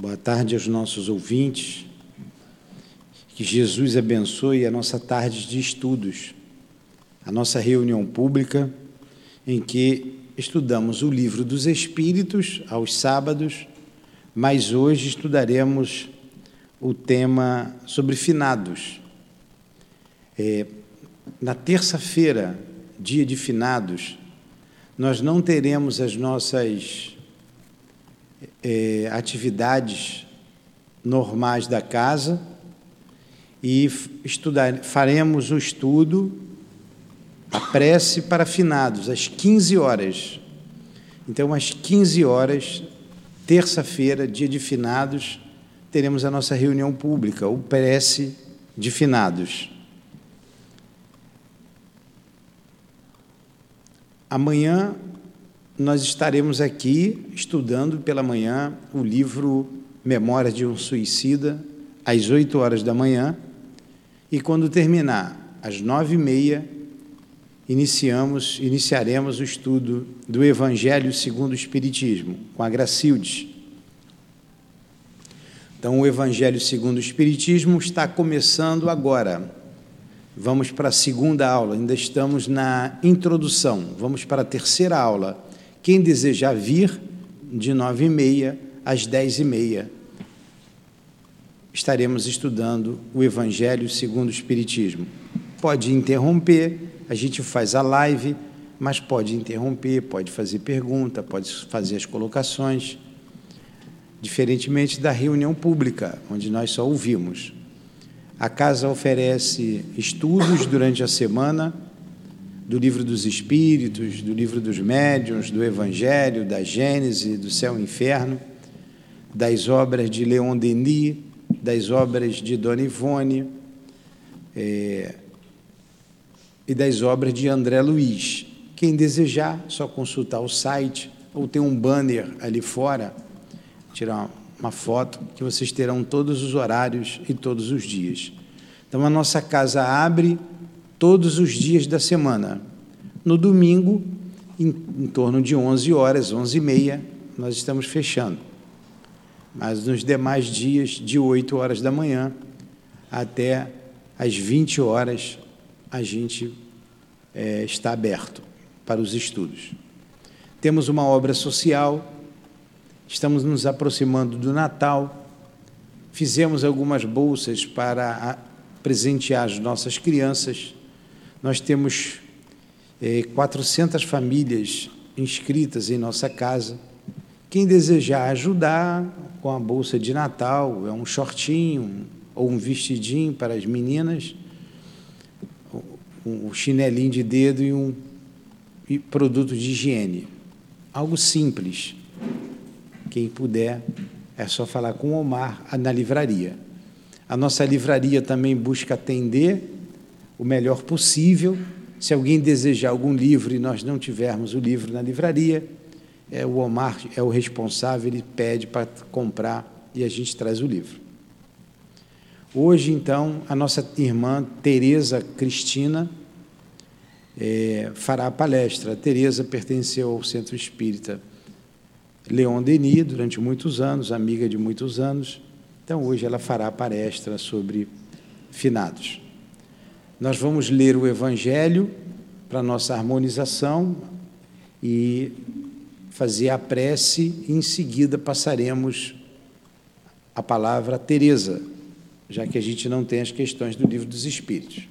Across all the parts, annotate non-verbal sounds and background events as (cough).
Boa tarde aos nossos ouvintes. Que Jesus abençoe a nossa tarde de estudos, a nossa reunião pública, em que estudamos o livro dos Espíritos aos sábados, mas hoje estudaremos o tema sobre finados. É, na terça-feira, dia de finados, nós não teremos as nossas é, atividades normais da casa e estudar, faremos o estudo, a prece para finados, às 15 horas. Então, às 15 horas, terça-feira, dia de finados, teremos a nossa reunião pública, o prece de finados. Amanhã nós estaremos aqui estudando pela manhã o livro Memórias de um Suicida, às 8 horas da manhã, e quando terminar, às nove e meia, iniciamos, iniciaremos o estudo do Evangelho segundo o Espiritismo, com a Gracildes. Então, o Evangelho segundo o Espiritismo está começando agora. Vamos para a segunda aula, ainda estamos na introdução, vamos para a terceira aula quem desejar vir, de nove e meia às dez e meia, estaremos estudando o Evangelho segundo o Espiritismo. Pode interromper, a gente faz a live, mas pode interromper, pode fazer pergunta, pode fazer as colocações, diferentemente da reunião pública, onde nós só ouvimos. A casa oferece estudos durante a semana do livro dos Espíritos, do livro dos Médiuns, do Evangelho, da Gênese, do Céu e Inferno, das obras de Leon Denis, das obras de Dona Ivone é, e das obras de André Luiz. Quem desejar, só consultar o site ou tem um banner ali fora, tirar uma foto, que vocês terão todos os horários e todos os dias. Então, a nossa casa abre todos os dias da semana. No domingo, em, em torno de 11 horas, 11 e meia, nós estamos fechando. Mas nos demais dias, de 8 horas da manhã até às 20 horas, a gente é, está aberto para os estudos. Temos uma obra social, estamos nos aproximando do Natal, fizemos algumas bolsas para presentear as nossas crianças nós temos é, 400 famílias inscritas em nossa casa. Quem desejar ajudar com a bolsa de Natal, é um shortinho ou um vestidinho para as meninas, um chinelinho de dedo e um e produto de higiene. Algo simples. Quem puder, é só falar com o Omar na livraria. A nossa livraria também busca atender o melhor possível. Se alguém desejar algum livro e nós não tivermos o livro na livraria, é, o Omar é o responsável, ele pede para comprar e a gente traz o livro. Hoje, então, a nossa irmã Tereza Cristina é, fará a palestra. A Tereza pertenceu ao Centro Espírita Leon Denis durante muitos anos, amiga de muitos anos. Então, hoje ela fará a palestra sobre finados. Nós vamos ler o Evangelho para nossa harmonização e fazer a prece, e em seguida passaremos a palavra a Teresa, já que a gente não tem as questões do livro dos Espíritos.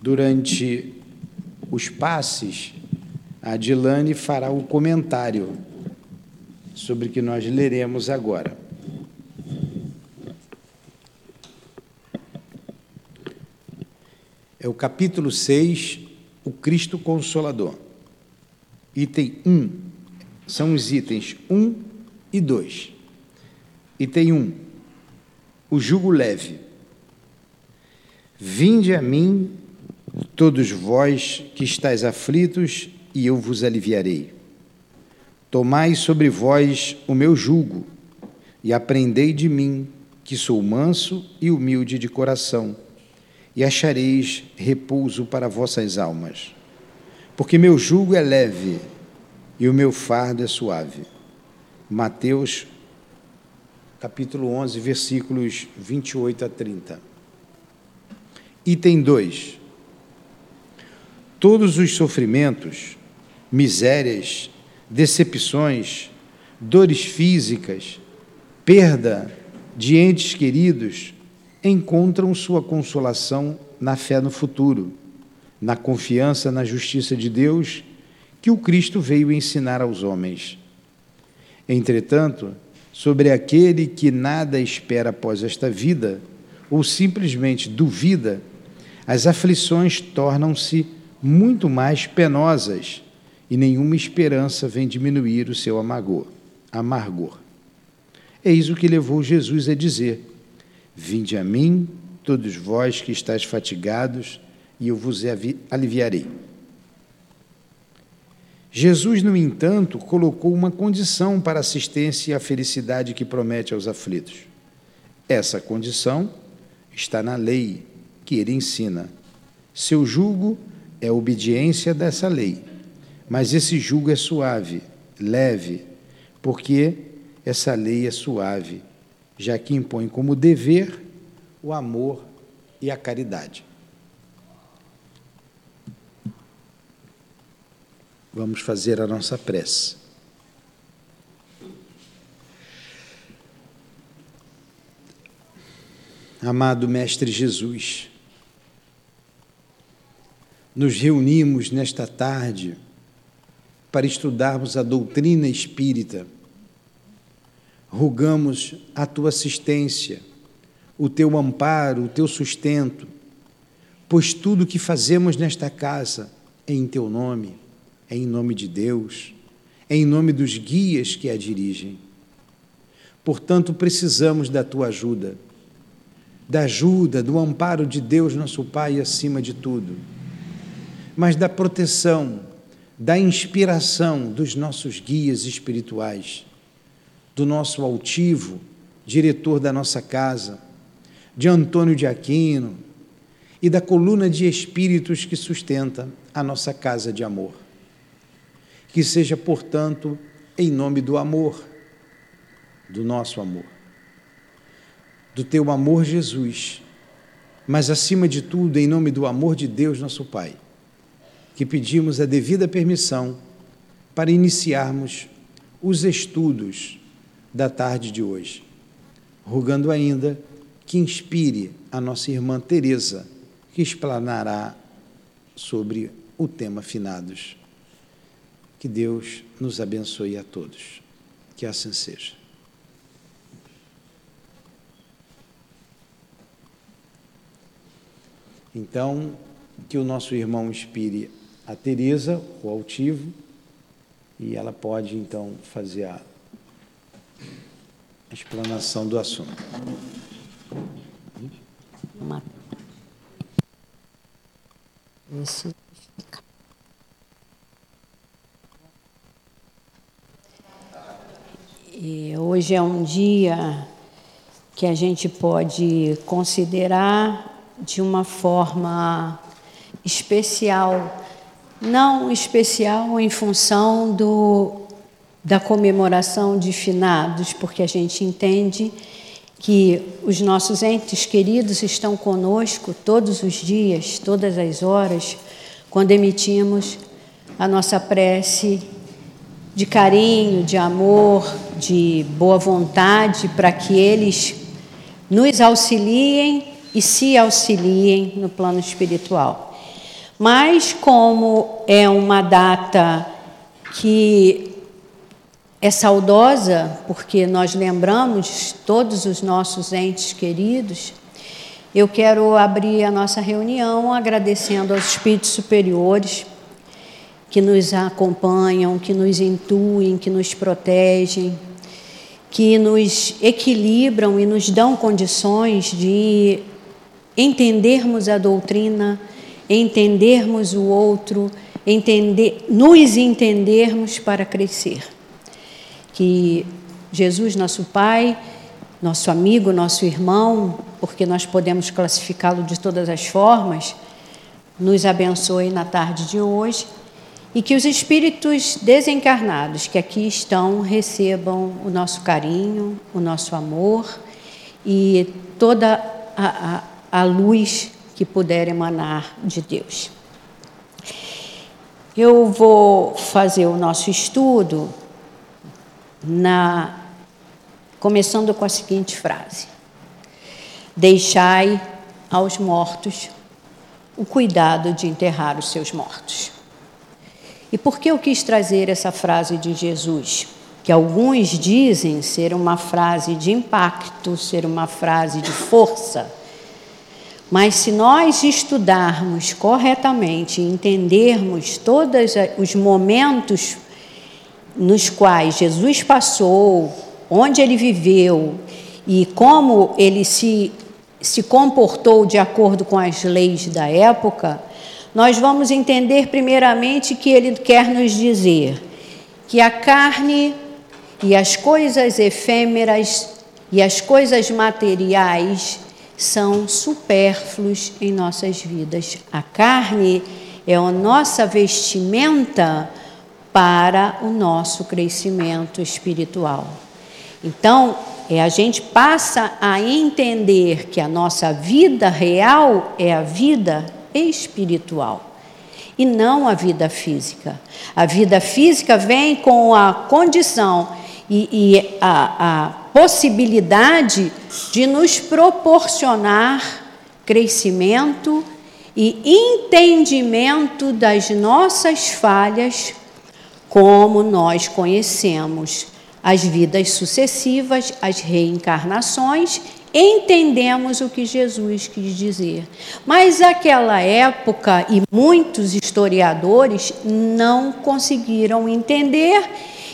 Durante os passes, a Dilane fará o comentário sobre o que nós leremos agora. É o capítulo 6, o Cristo Consolador. Item 1, são os itens 1 e 2. Item 1, o jugo leve. Vinde a mim, todos vós que estáis aflitos, e eu vos aliviarei. Tomai sobre vós o meu jugo, e aprendei de mim, que sou manso e humilde de coração e achareis repouso para vossas almas. Porque meu jugo é leve e o meu fardo é suave. Mateus, capítulo 11, versículos 28 a 30. Item 2. Todos os sofrimentos, misérias, decepções, dores físicas, perda de entes queridos, encontram sua consolação na fé no futuro, na confiança na justiça de Deus que o Cristo veio ensinar aos homens. Entretanto, sobre aquele que nada espera após esta vida, ou simplesmente duvida, as aflições tornam-se muito mais penosas e nenhuma esperança vem diminuir o seu amargor. amargor. Eis o que levou Jesus a dizer: Vinde a mim, todos vós que estáis fatigados, e eu vos aliviarei. Jesus, no entanto, colocou uma condição para a assistência e a felicidade que promete aos aflitos. Essa condição está na lei que ele ensina. Seu jugo é a obediência dessa lei, mas esse jugo é suave, leve, porque essa lei é suave, já que impõe como dever o amor e a caridade. Vamos fazer a nossa prece. Amado Mestre Jesus, nos reunimos nesta tarde para estudarmos a doutrina espírita. Rogamos a tua assistência, o teu amparo, o teu sustento, pois tudo o que fazemos nesta casa é em teu nome é em nome de Deus, é em nome dos guias que a dirigem. Portanto, precisamos da tua ajuda, da ajuda, do amparo de Deus, nosso Pai, acima de tudo, mas da proteção, da inspiração dos nossos guias espirituais, do nosso altivo, diretor da nossa casa, de Antônio de Aquino e da coluna de espíritos que sustenta a nossa casa de amor. Que seja, portanto, em nome do amor, do nosso amor, do teu amor, Jesus, mas acima de tudo, em nome do amor de Deus, nosso Pai, que pedimos a devida permissão para iniciarmos os estudos da tarde de hoje, rogando ainda que inspire a nossa irmã Teresa, que explanará sobre o tema finados. Que Deus nos abençoe a todos. Que assim seja. Então, que o nosso irmão inspire a Teresa, o altivo, e ela pode então fazer a explanação do assunto. Isso. E hoje é um dia que a gente pode considerar de uma forma especial, não especial em função do, da comemoração de finados, porque a gente entende que os nossos entes queridos estão conosco todos os dias, todas as horas, quando emitimos a nossa prece de carinho, de amor, de boa vontade, para que eles nos auxiliem e se auxiliem no plano espiritual. Mas, como é uma data que é saudosa, porque nós lembramos todos os nossos entes queridos, eu quero abrir a nossa reunião agradecendo aos espíritos superiores que nos acompanham, que nos intuem, que nos protegem, que nos equilibram e nos dão condições de entendermos a doutrina, entendermos o outro, entender, nos entendermos para crescer. Que Jesus, nosso Pai, nosso amigo, nosso irmão, porque nós podemos classificá-lo de todas as formas, nos abençoe na tarde de hoje e que os espíritos desencarnados que aqui estão recebam o nosso carinho, o nosso amor e toda a, a, a luz que puder emanar de Deus. Eu vou fazer o nosso estudo na começando com a seguinte frase: Deixai aos mortos o cuidado de enterrar os seus mortos. E por que eu quis trazer essa frase de Jesus? Que alguns dizem ser uma frase de impacto, ser uma frase de força. Mas se nós estudarmos corretamente, entendermos todos os momentos nos quais Jesus passou, onde ele viveu e como ele se, se comportou de acordo com as leis da época, nós vamos entender primeiramente que ele quer nos dizer que a carne e as coisas efêmeras e as coisas materiais são supérfluos em nossas vidas. A carne é a nossa vestimenta para o nosso crescimento espiritual. Então, é, a gente passa a entender que a nossa vida real é a vida espiritual e não a vida física. A vida física vem com a condição e, e a, a possibilidade de nos proporcionar crescimento e entendimento das nossas falhas, como nós conhecemos as vidas sucessivas, as reencarnações entendemos o que Jesus quis dizer. Mas aquela época, e muitos historiadores não conseguiram entender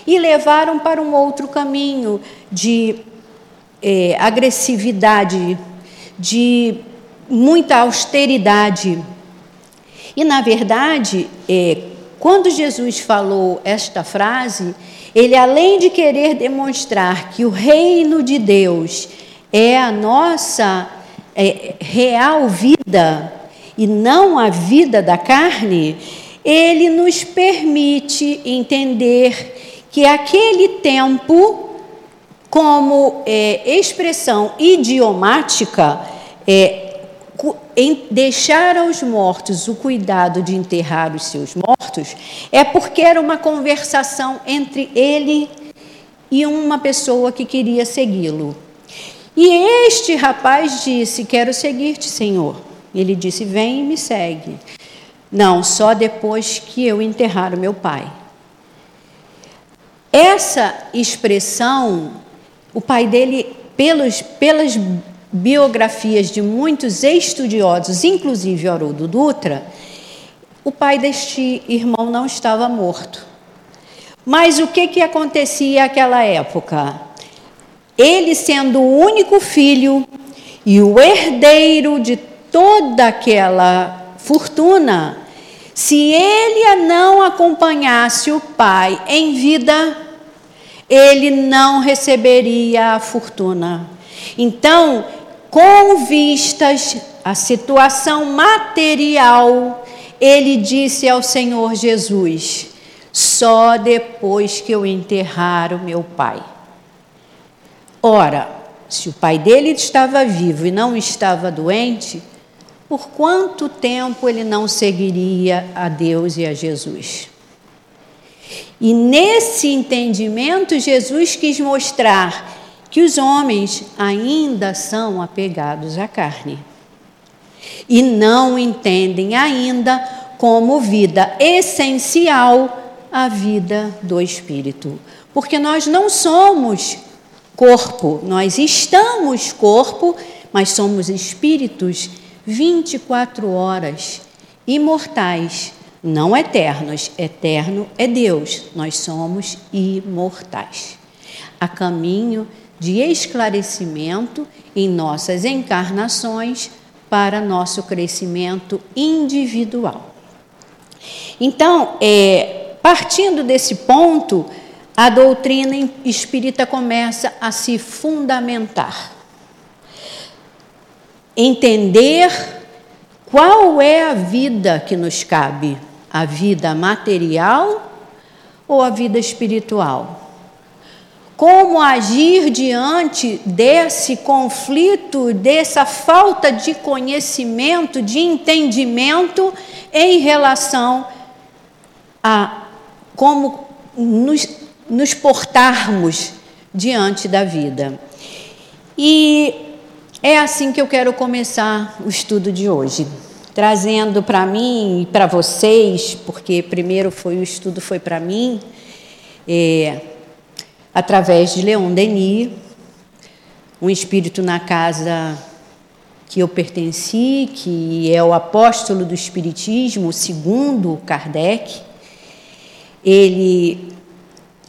e levaram para um outro caminho de é, agressividade, de muita austeridade. E, na verdade, é, quando Jesus falou esta frase, ele, além de querer demonstrar que o reino de Deus é a nossa é, real vida e não a vida da carne, ele nos permite entender que aquele tempo, como é, expressão idiomática, é, deixar aos mortos o cuidado de enterrar os seus mortos, é porque era uma conversação entre ele e uma pessoa que queria segui-lo. E este rapaz disse: Quero seguir-te, Senhor. Ele disse: Vem e me segue. Não, só depois que eu enterrar o meu pai. Essa expressão, o pai dele, pelos, pelas biografias de muitos estudiosos, inclusive Haroldo Dutra, o pai deste irmão não estava morto. Mas o que, que acontecia naquela época? ele sendo o único filho e o herdeiro de toda aquela fortuna, se ele não acompanhasse o pai em vida, ele não receberia a fortuna. Então, com vistas à situação material, ele disse ao Senhor Jesus: só depois que eu enterrar o meu pai. Ora, se o pai dele estava vivo e não estava doente, por quanto tempo ele não seguiria a Deus e a Jesus? E nesse entendimento, Jesus quis mostrar que os homens ainda são apegados à carne e não entendem ainda como vida essencial a vida do espírito, porque nós não somos corpo. Nós estamos corpo, mas somos espíritos 24 horas, imortais, não eternos. Eterno é Deus, nós somos imortais. A caminho de esclarecimento em nossas encarnações para nosso crescimento individual. Então, é, partindo desse ponto, a doutrina espírita começa a se fundamentar. Entender qual é a vida que nos cabe. A vida material ou a vida espiritual? Como agir diante desse conflito, dessa falta de conhecimento, de entendimento em relação a como nos, nos portarmos diante da vida. E é assim que eu quero começar o estudo de hoje, trazendo para mim e para vocês, porque primeiro foi o estudo foi para mim, é, através de Leon Denis, um espírito na casa que eu pertenci, que é o apóstolo do Espiritismo, segundo Kardec. Ele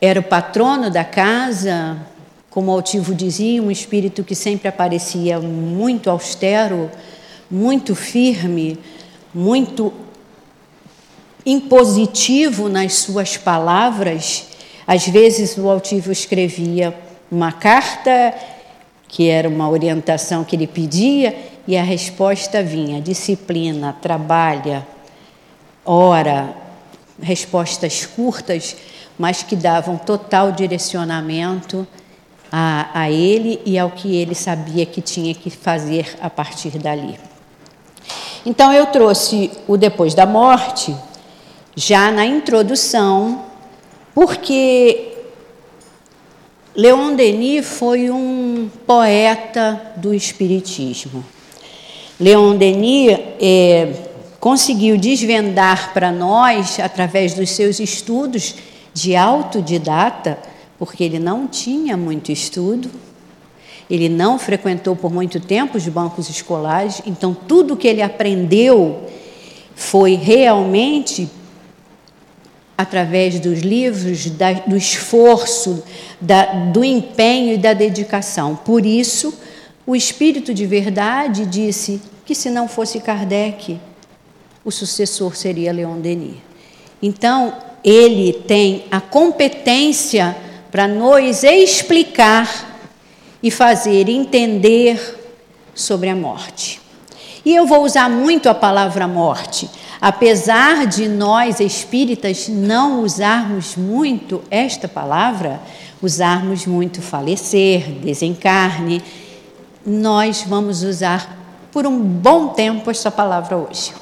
era o patrono da casa, como o altivo dizia, um espírito que sempre aparecia muito austero, muito firme, muito impositivo nas suas palavras. Às vezes o altivo escrevia uma carta que era uma orientação que ele pedia e a resposta vinha: disciplina, trabalha, ora, respostas curtas mas que davam total direcionamento a, a ele e ao que ele sabia que tinha que fazer a partir dali. Então eu trouxe o depois da morte já na introdução, porque Leon Denis foi um poeta do Espiritismo. Leon Denis é, conseguiu desvendar para nós, através dos seus estudos, de autodidata, porque ele não tinha muito estudo, ele não frequentou por muito tempo os bancos escolares, então tudo que ele aprendeu foi realmente através dos livros, da, do esforço, da, do empenho e da dedicação. Por isso, o Espírito de Verdade disse que se não fosse Kardec, o sucessor seria Leon Denis. Então, ele tem a competência para nos explicar e fazer entender sobre a morte. E eu vou usar muito a palavra morte, apesar de nós espíritas não usarmos muito esta palavra, usarmos muito falecer, desencarne, nós vamos usar por um bom tempo esta palavra hoje.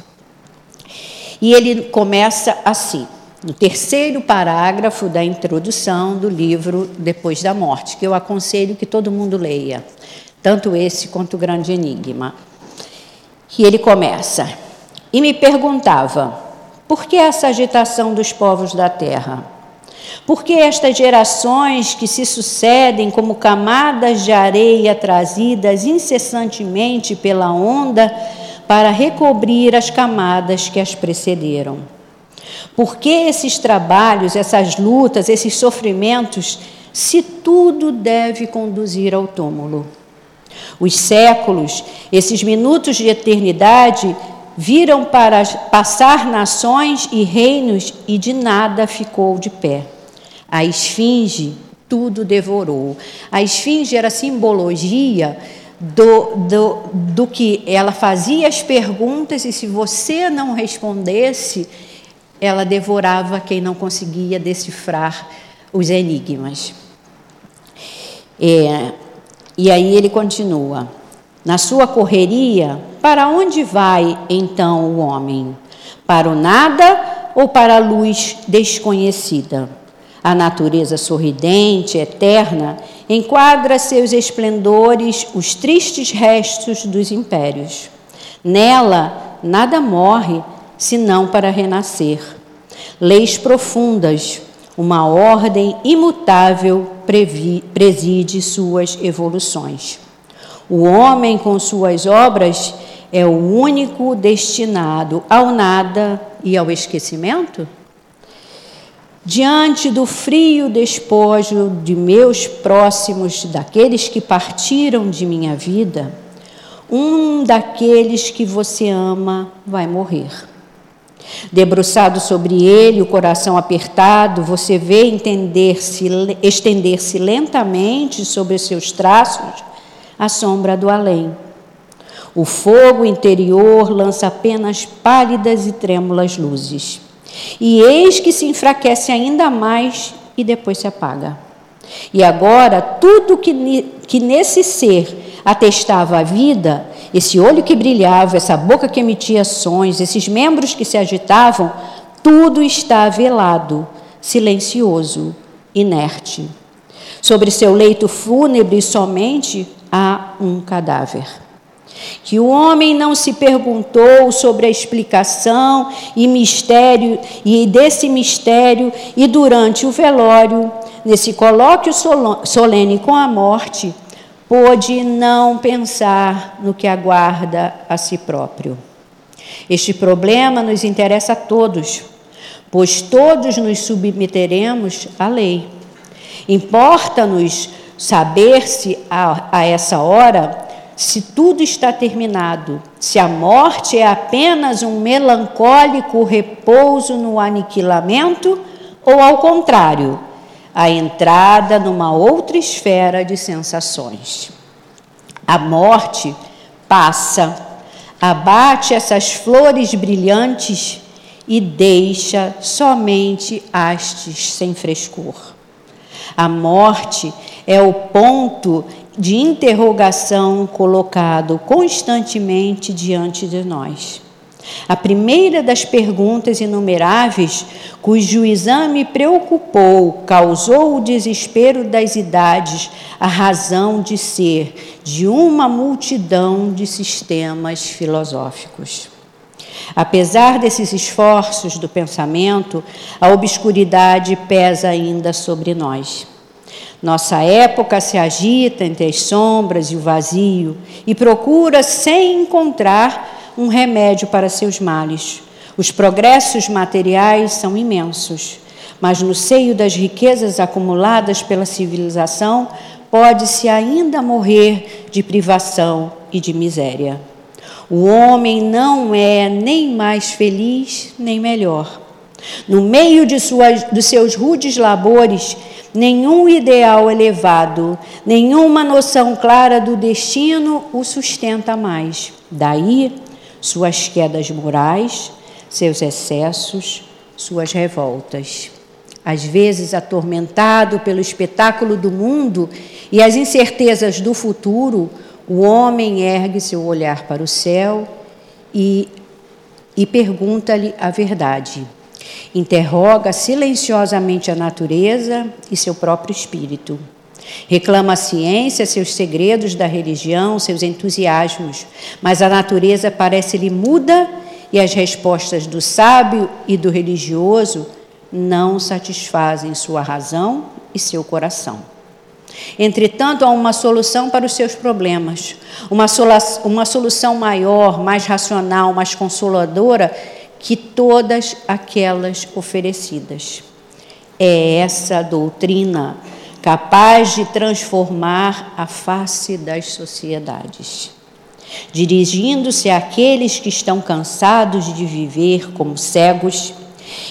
E ele começa assim: no terceiro parágrafo da introdução do livro Depois da Morte, que eu aconselho que todo mundo leia, tanto esse quanto o Grande Enigma. E ele começa: E me perguntava, por que essa agitação dos povos da terra? Por que estas gerações que se sucedem como camadas de areia trazidas incessantemente pela onda para recobrir as camadas que as precederam? Por que esses trabalhos, essas lutas, esses sofrimentos, se tudo deve conduzir ao túmulo? Os séculos, esses minutos de eternidade, viram para passar nações e reinos e de nada ficou de pé. A esfinge tudo devorou. A esfinge era simbologia do, do, do que ela fazia as perguntas e se você não respondesse, ela devorava quem não conseguia decifrar os enigmas. É, e aí ele continua: na sua correria, para onde vai então o homem? Para o nada ou para a luz desconhecida? A natureza sorridente, eterna, enquadra seus esplendores os tristes restos dos impérios. Nela, nada morre, senão para renascer. Leis profundas, uma ordem imutável preside suas evoluções. O homem, com suas obras, é o único destinado ao nada e ao esquecimento? Diante do frio despojo de meus próximos, daqueles que partiram de minha vida, um daqueles que você ama vai morrer. Debruçado sobre ele, o coração apertado, você vê entender-se, estender-se lentamente sobre seus traços a sombra do além. O fogo interior lança apenas pálidas e trêmulas luzes. E eis que se enfraquece ainda mais e depois se apaga. E agora, tudo que, que nesse ser atestava a vida, esse olho que brilhava, essa boca que emitia sons, esses membros que se agitavam, tudo está velado, silencioso, inerte. Sobre seu leito fúnebre somente há um cadáver. Que o homem não se perguntou sobre a explicação e mistério e desse mistério e durante o velório, nesse colóquio solene com a morte, pôde não pensar no que aguarda a si próprio. Este problema nos interessa a todos, pois todos nos submeteremos à lei. Importa-nos saber se a, a essa hora se tudo está terminado, se a morte é apenas um melancólico repouso no aniquilamento, ou ao contrário, a entrada numa outra esfera de sensações. A morte passa, abate essas flores brilhantes e deixa somente hastes sem frescor. A morte é o ponto de interrogação colocado constantemente diante de nós. A primeira das perguntas inumeráveis, cujo exame preocupou, causou o desespero das idades, a razão de ser de uma multidão de sistemas filosóficos. Apesar desses esforços do pensamento, a obscuridade pesa ainda sobre nós. Nossa época se agita entre as sombras e o vazio e procura, sem encontrar, um remédio para seus males. Os progressos materiais são imensos, mas no seio das riquezas acumuladas pela civilização, pode-se ainda morrer de privação e de miséria. O homem não é nem mais feliz nem melhor. No meio de suas, dos seus rudes labores, nenhum ideal elevado, nenhuma noção clara do destino o sustenta mais. Daí suas quedas morais, seus excessos, suas revoltas. Às vezes atormentado pelo espetáculo do mundo e as incertezas do futuro, o homem ergue seu olhar para o céu e, e pergunta-lhe a verdade Interroga silenciosamente a natureza e seu próprio espírito. Reclama a ciência, seus segredos da religião, seus entusiasmos, mas a natureza parece-lhe muda e as respostas do sábio e do religioso não satisfazem sua razão e seu coração. Entretanto, há uma solução para os seus problemas, uma, solução maior, mais racional, mais consoladora que todas aquelas oferecidas. É essa doutrina capaz de transformar a face das sociedades. Dirigindo-se àqueles que estão cansados de viver como cegos,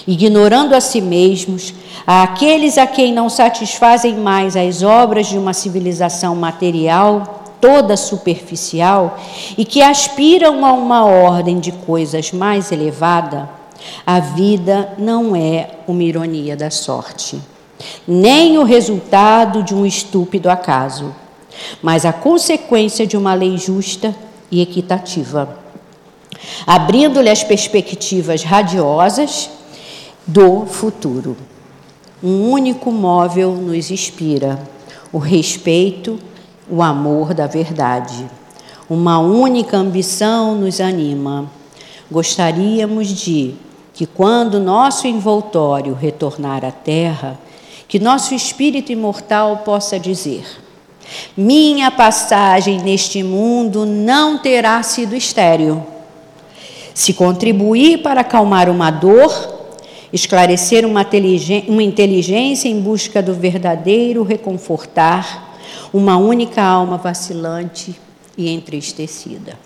ignorando a si mesmos, àqueles a quem não satisfazem mais as obras de uma civilização material, toda superficial e que aspiram a uma ordem de coisas mais elevada, a vida não é uma ironia da sorte, nem o resultado de um estúpido acaso, mas a consequência de uma lei justa e equitativa, abrindo-lhe as perspectivas radiosas do futuro. Um único móvel nos inspira: o respeito o amor da verdade. Uma única ambição nos anima. Gostaríamos de que, quando nosso envoltório retornar à terra, que nosso espírito imortal possa dizer: Minha passagem neste mundo não terá sido estéril. Se contribuir para acalmar uma dor, esclarecer uma inteligência em busca do verdadeiro reconfortar, uma única alma vacilante e entristecida.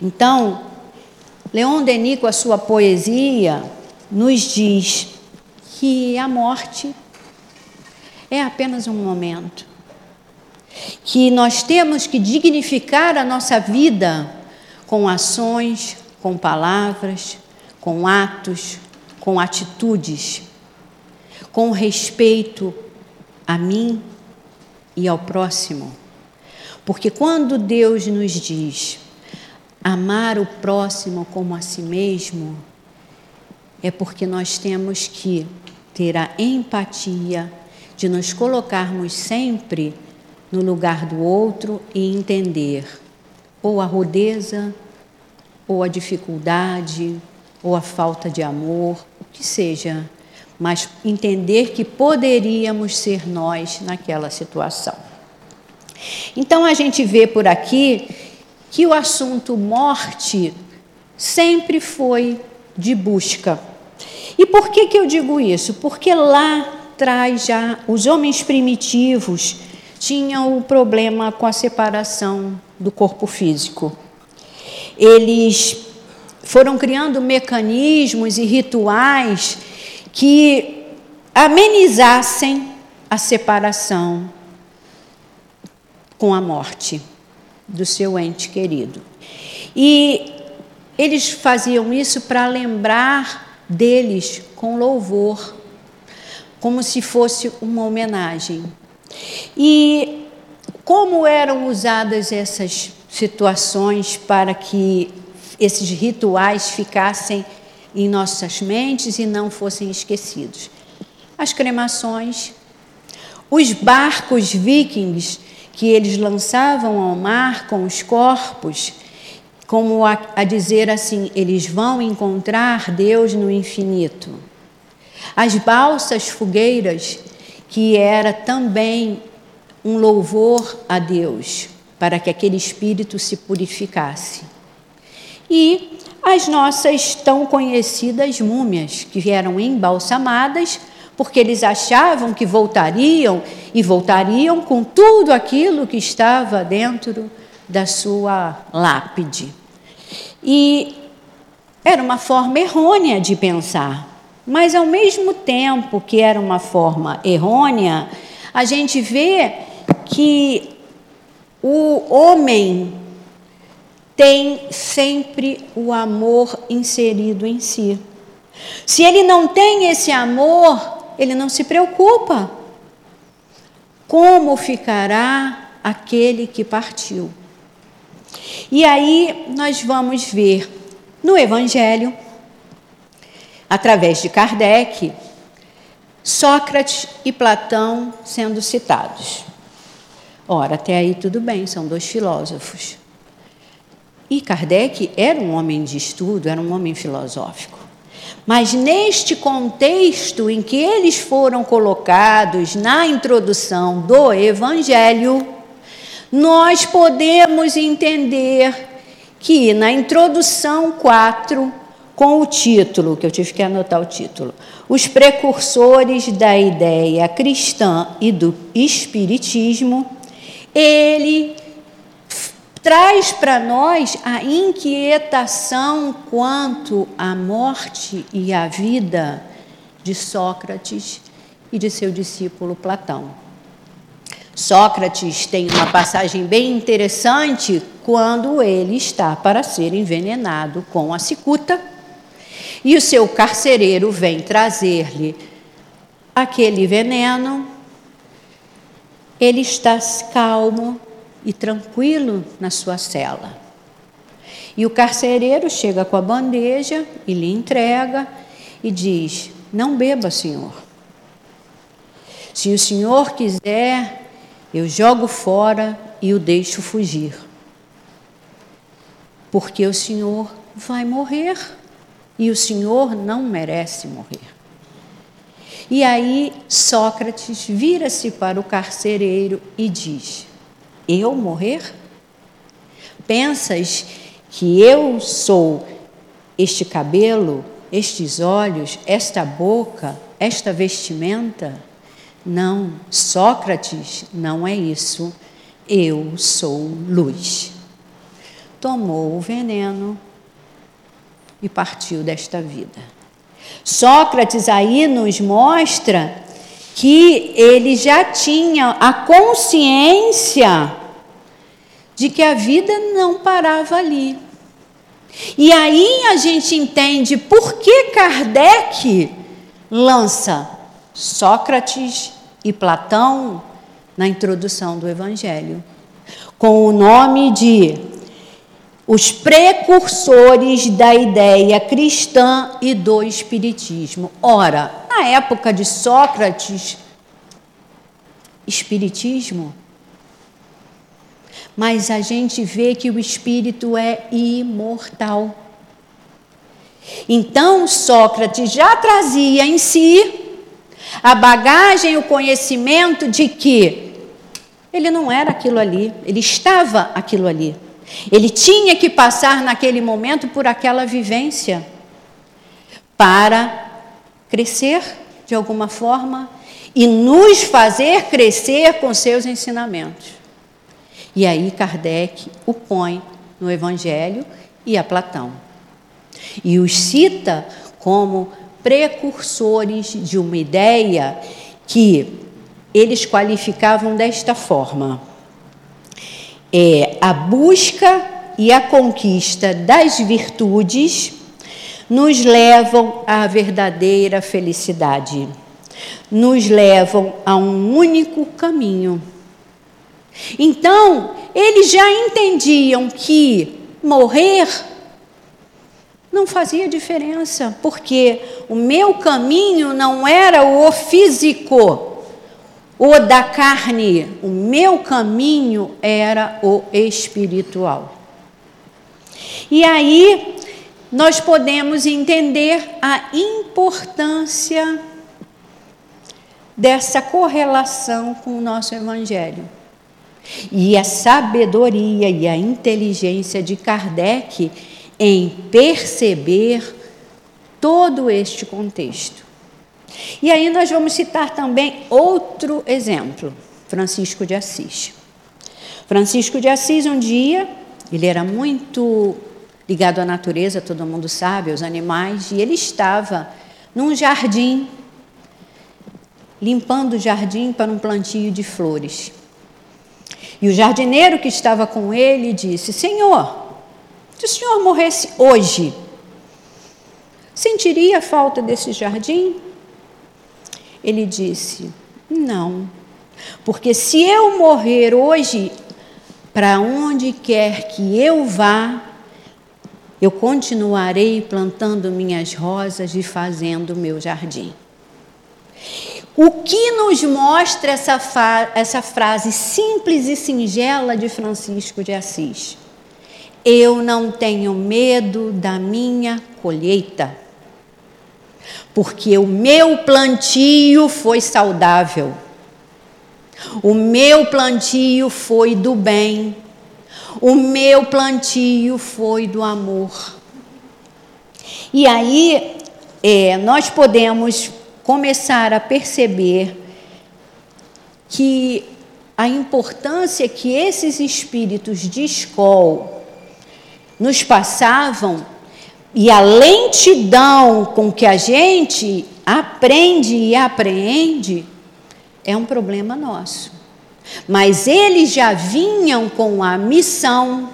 Então, Leon Denis, com a sua poesia, nos diz que a morte é apenas um momento, que nós temos que dignificar a nossa vida com ações, com palavras, com atos, com atitudes, com respeito a mim e ao próximo. Porque quando Deus nos diz amar o próximo como a si mesmo, é porque nós temos que ter a empatia de nos colocarmos sempre no lugar do outro e entender ou a rudeza, ou a dificuldade, ou a falta de amor, o que seja, mas entender que poderíamos ser nós naquela situação. Então a gente vê por aqui que o assunto morte sempre foi de busca. E por que, que eu digo isso? Porque lá atrás já os homens primitivos tinham o problema com a separação do corpo físico. Eles foram criando mecanismos e rituais que amenizassem a separação com a morte do seu ente querido. E eles faziam isso para lembrar deles com louvor, como se fosse uma homenagem. E como eram usadas essas situações para que esses rituais ficassem em nossas mentes e não fossem esquecidos? As cremações, os barcos vikings que eles lançavam ao mar com os corpos, como a, a dizer assim: eles vão encontrar Deus no infinito. As balsas fogueiras, que era também um louvor a Deus, para que aquele espírito se purificasse. E as nossas tão conhecidas múmias, que eram embalsamadas porque eles achavam que voltariam e voltariam com tudo aquilo que estava dentro da sua lápide. E era uma forma errônea de pensar, mas ao mesmo tempo que era uma forma errônea, a gente vê que o homem tem sempre o amor inserido em si. Se ele não tem esse amor, ele não se preocupa. Como ficará aquele que partiu? E aí nós vamos ver no Evangelho, através de Kardec, Sócrates e Platão sendo citados. Ora, até aí tudo bem, são dois filósofos. E Kardec era um homem de estudo, era um homem filosófico. Mas neste contexto em que eles foram colocados na introdução do Evangelho, nós podemos entender que na introdução 4, com o título, que eu tive que anotar o título, Os Precursores da Ideia Cristã e do Espiritismo, ele traz para nós a inquietação quanto à morte e à vida de Sócrates e de seu discípulo Platão. Sócrates tem uma passagem bem interessante quando ele está para ser envenenado com a cicuta e o seu carcereiro vem trazer-lhe aquele veneno. Ele está calmo, e tranquilo na sua cela. E o carcereiro chega com a bandeja e lhe entrega e diz: Não beba, senhor. Se o senhor quiser, eu jogo fora e o deixo fugir. Porque o senhor vai morrer e o senhor não merece morrer. E aí Sócrates vira-se para o carcereiro e diz: eu morrer? Pensas que eu sou este cabelo, estes olhos, esta boca, esta vestimenta? Não, Sócrates não é isso. Eu sou luz. Tomou o veneno e partiu desta vida. Sócrates aí nos mostra que ele já tinha a consciência de que a vida não parava ali, E aí a gente entende por que Kardec lança Sócrates e Platão na introdução do Evangelho, com o nome de os precursores da ideia cristã e do Espiritismo. Ora, na época de Sócrates, Espiritismo, mas a gente vê que o espírito é imortal. Então, Sócrates já trazia em si a bagagem, o conhecimento de que ele não era aquilo ali, ele estava aquilo ali. Ele tinha que passar naquele momento por aquela vivência para crescer de alguma forma e nos fazer crescer com seus ensinamentos. E aí Kardec o põe no Evangelho e a Platão. E os cita como precursores de uma ideia que eles qualificavam desta forma: é a busca e a conquista das virtudes nos levam à verdadeira felicidade, nos levam a um único caminho. Então, eles já entendiam que morrer não fazia diferença, porque o meu caminho não era o físico, o da carne, o meu caminho era o espiritual. E aí nós podemos entender a importância dessa correlação com o nosso evangelho. E a sabedoria e a inteligência de Kardec em perceber todo este contexto. E aí nós vamos citar também outro exemplo, Francisco de Assis. Francisco de Assis, um dia, ele era muito ligado à natureza, todo mundo sabe, aos animais, e ele estava num jardim, limpando o jardim para um plantio de flores. E o jardineiro que estava com ele disse: Senhor, se o senhor morresse hoje, sentiria falta desse jardim? Ele disse: Não, porque se eu morrer hoje, para onde quer que eu vá, eu continuarei plantando minhas rosas e fazendo meu jardim. O que nos mostra essa, essa frase simples e singela de Francisco de Assis? Eu não tenho medo da minha colheita, porque o meu plantio foi saudável, o meu plantio foi do bem, o meu plantio foi do amor. E aí, é, nós podemos começar a perceber que a importância que esses espíritos de escola nos passavam e a lentidão com que a gente aprende e apreende é um problema nosso. Mas eles já vinham com a missão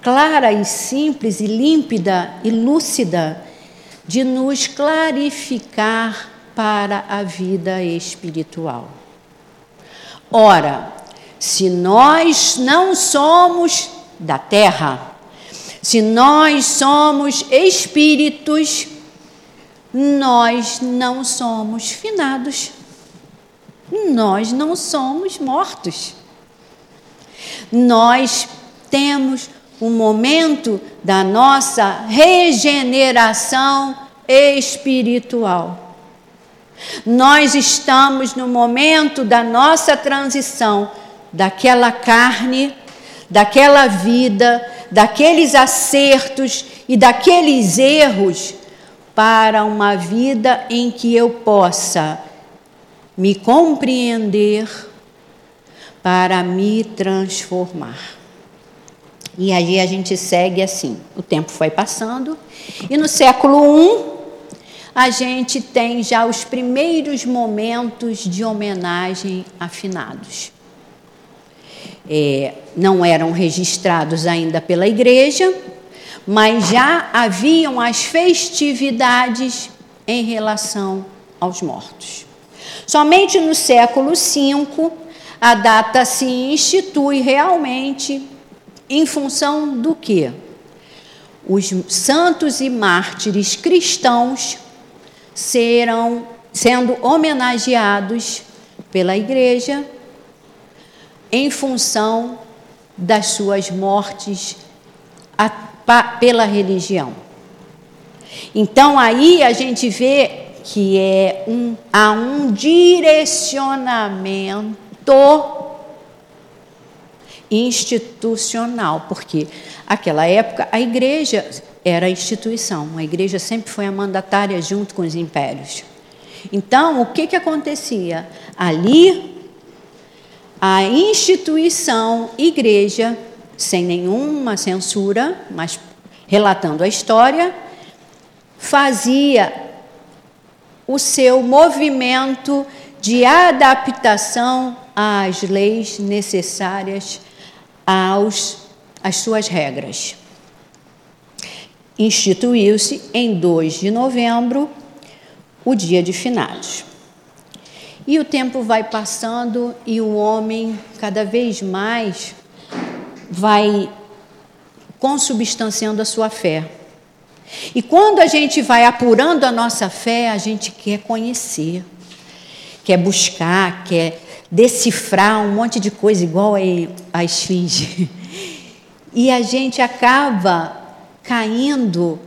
clara e simples e límpida e lúcida de nos clarificar para a vida espiritual. Ora, se nós não somos da terra, se nós somos espíritos, nós não somos finados, nós não somos mortos. Nós temos o momento da nossa regeneração espiritual. Nós estamos no momento da nossa transição daquela carne, daquela vida daqueles acertos e daqueles erros para uma vida em que eu possa me compreender para me transformar. E aí a gente segue assim. O tempo foi passando e no século I a gente tem já os primeiros momentos de homenagem a finados é, não eram registrados ainda pela igreja, mas já haviam as festividades em relação aos mortos. Somente no século V a data se institui realmente em função do que? Os santos e mártires cristãos serão sendo homenageados pela igreja em função das suas mortes a, pa, pela religião. Então aí a gente vê que é um, há um direcionamento institucional, porque aquela época a igreja era a instituição, a igreja sempre foi a mandatária junto com os impérios. Então, o que, que acontecia? Ali, a instituição igreja, sem nenhuma censura, mas relatando a história, fazia o seu movimento de adaptação às leis necessárias aos, às suas regras. Instituiu-se em 2 de novembro o dia de finados. E o tempo vai passando e o homem cada vez mais vai consubstanciando a sua fé. E quando a gente vai apurando a nossa fé, a gente quer conhecer, quer buscar, quer decifrar um monte de coisa igual a esfinge. (laughs) E a gente acaba caindo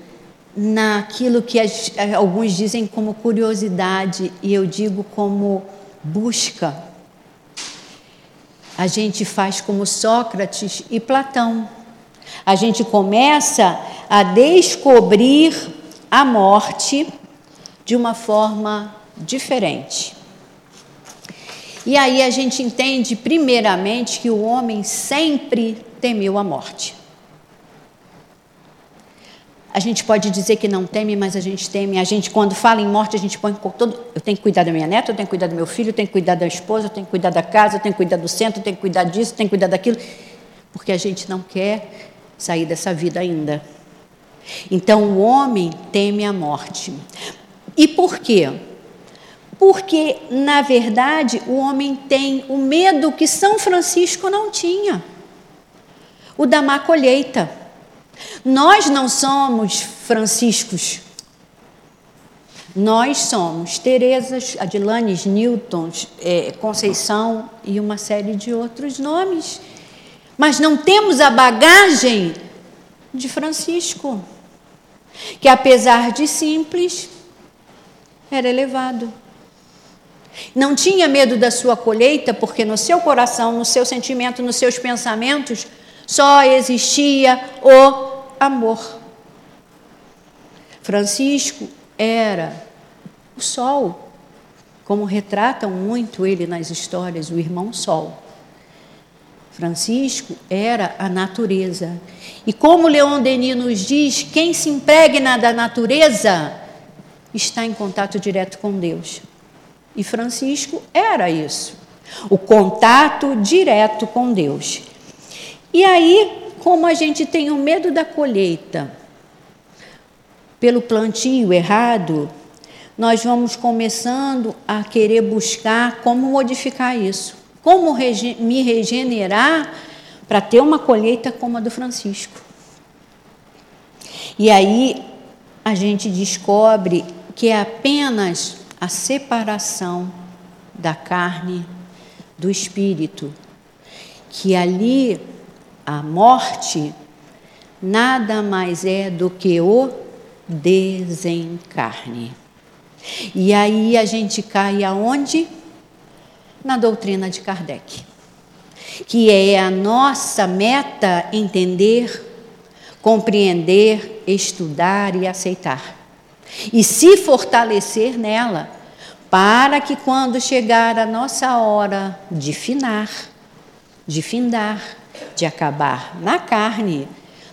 naquilo que as, alguns dizem como curiosidade e eu digo como busca. A gente faz como Sócrates e Platão. A gente começa a descobrir a morte de uma forma diferente. E aí a gente entende, primeiramente, que o homem sempre temeu a morte. A gente pode dizer que não teme, mas a gente teme. A gente, quando fala em morte, a gente põe todo. Eu tenho que cuidar da minha neta, eu tenho que cuidar do meu filho, eu tenho que cuidar da esposa, eu tenho que cuidar da casa, eu tenho que cuidar do centro, eu tenho que cuidar disso, eu tenho que cuidar daquilo. Porque a gente não quer sair dessa vida ainda. Então o homem teme a morte. E por quê? Porque, na verdade, o homem tem o medo que São Francisco não tinha o da má colheita. Nós não somos franciscos. Nós somos Terezas, Adilanes, Newtons, é, Conceição e uma série de outros nomes. Mas não temos a bagagem de Francisco, que apesar de simples, era elevado. Não tinha medo da sua colheita, porque no seu coração, no seu sentimento, nos seus pensamentos, só existia o amor. Francisco era o sol, como retratam muito ele nas histórias, o irmão Sol. Francisco era a natureza. E como Leon Denis nos diz, quem se impregna da natureza está em contato direto com Deus. E Francisco era isso, o contato direto com Deus. E aí, como a gente tem o medo da colheita pelo plantio errado, nós vamos começando a querer buscar como modificar isso, como rege me regenerar para ter uma colheita como a do Francisco. E aí a gente descobre que é apenas a separação da carne do espírito, que ali a morte nada mais é do que o desencarne. E aí a gente cai aonde? Na doutrina de Kardec, que é a nossa meta entender, compreender, estudar e aceitar e se fortalecer nela, para que quando chegar a nossa hora de finar, de findar, de acabar na carne,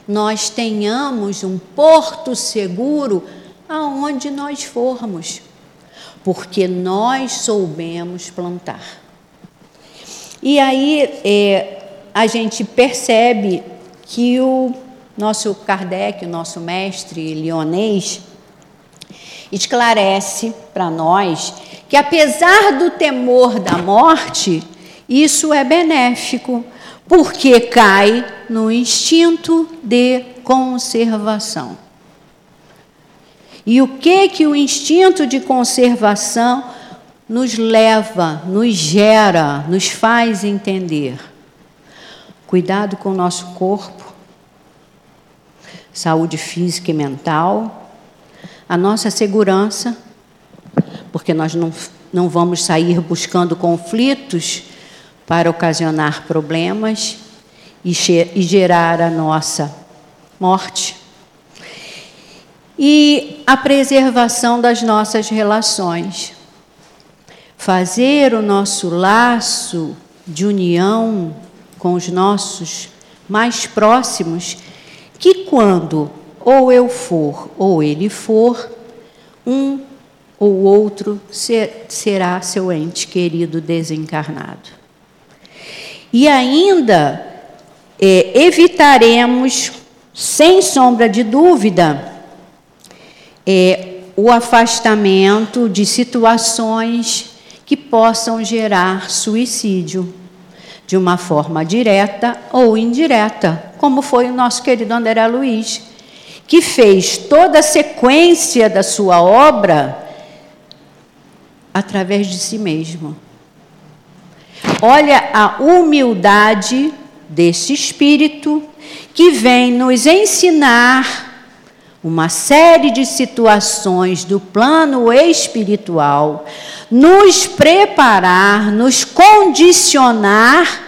nós tenhamos um porto seguro aonde nós formos, porque nós soubemos plantar. E aí é, a gente percebe que o nosso Kardec, o nosso mestre lionês, esclarece para nós que, apesar do temor da morte, isso é benéfico, porque cai no instinto de conservação. E o que que o instinto de conservação nos leva, nos gera, nos faz entender? Cuidado com o nosso corpo, saúde física e mental, a nossa segurança, porque nós não, não vamos sair buscando conflitos para ocasionar problemas e, e gerar a nossa morte e a preservação das nossas relações. Fazer o nosso laço de união com os nossos mais próximos, que quando ou eu for ou ele for, um ou outro ser, será seu ente querido desencarnado. E ainda é, evitaremos, sem sombra de dúvida, é, o afastamento de situações que possam gerar suicídio, de uma forma direta ou indireta, como foi o nosso querido André Luiz, que fez toda a sequência da sua obra através de si mesmo. Olha a humildade desse espírito que vem nos ensinar uma série de situações do plano espiritual, nos preparar, nos condicionar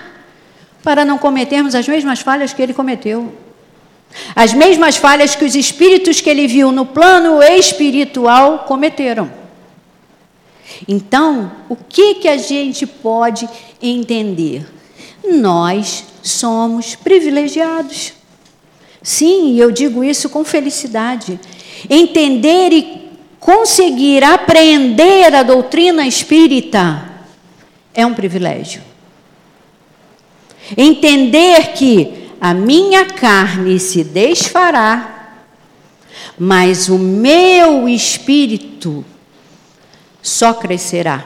para não cometermos as mesmas falhas que ele cometeu. As mesmas falhas que os espíritos que ele viu no plano espiritual cometeram. Então, o que, que a gente pode entender? Nós somos privilegiados. Sim, eu digo isso com felicidade. Entender e conseguir apreender a doutrina espírita é um privilégio. Entender que a minha carne se desfará, mas o meu espírito só crescerá.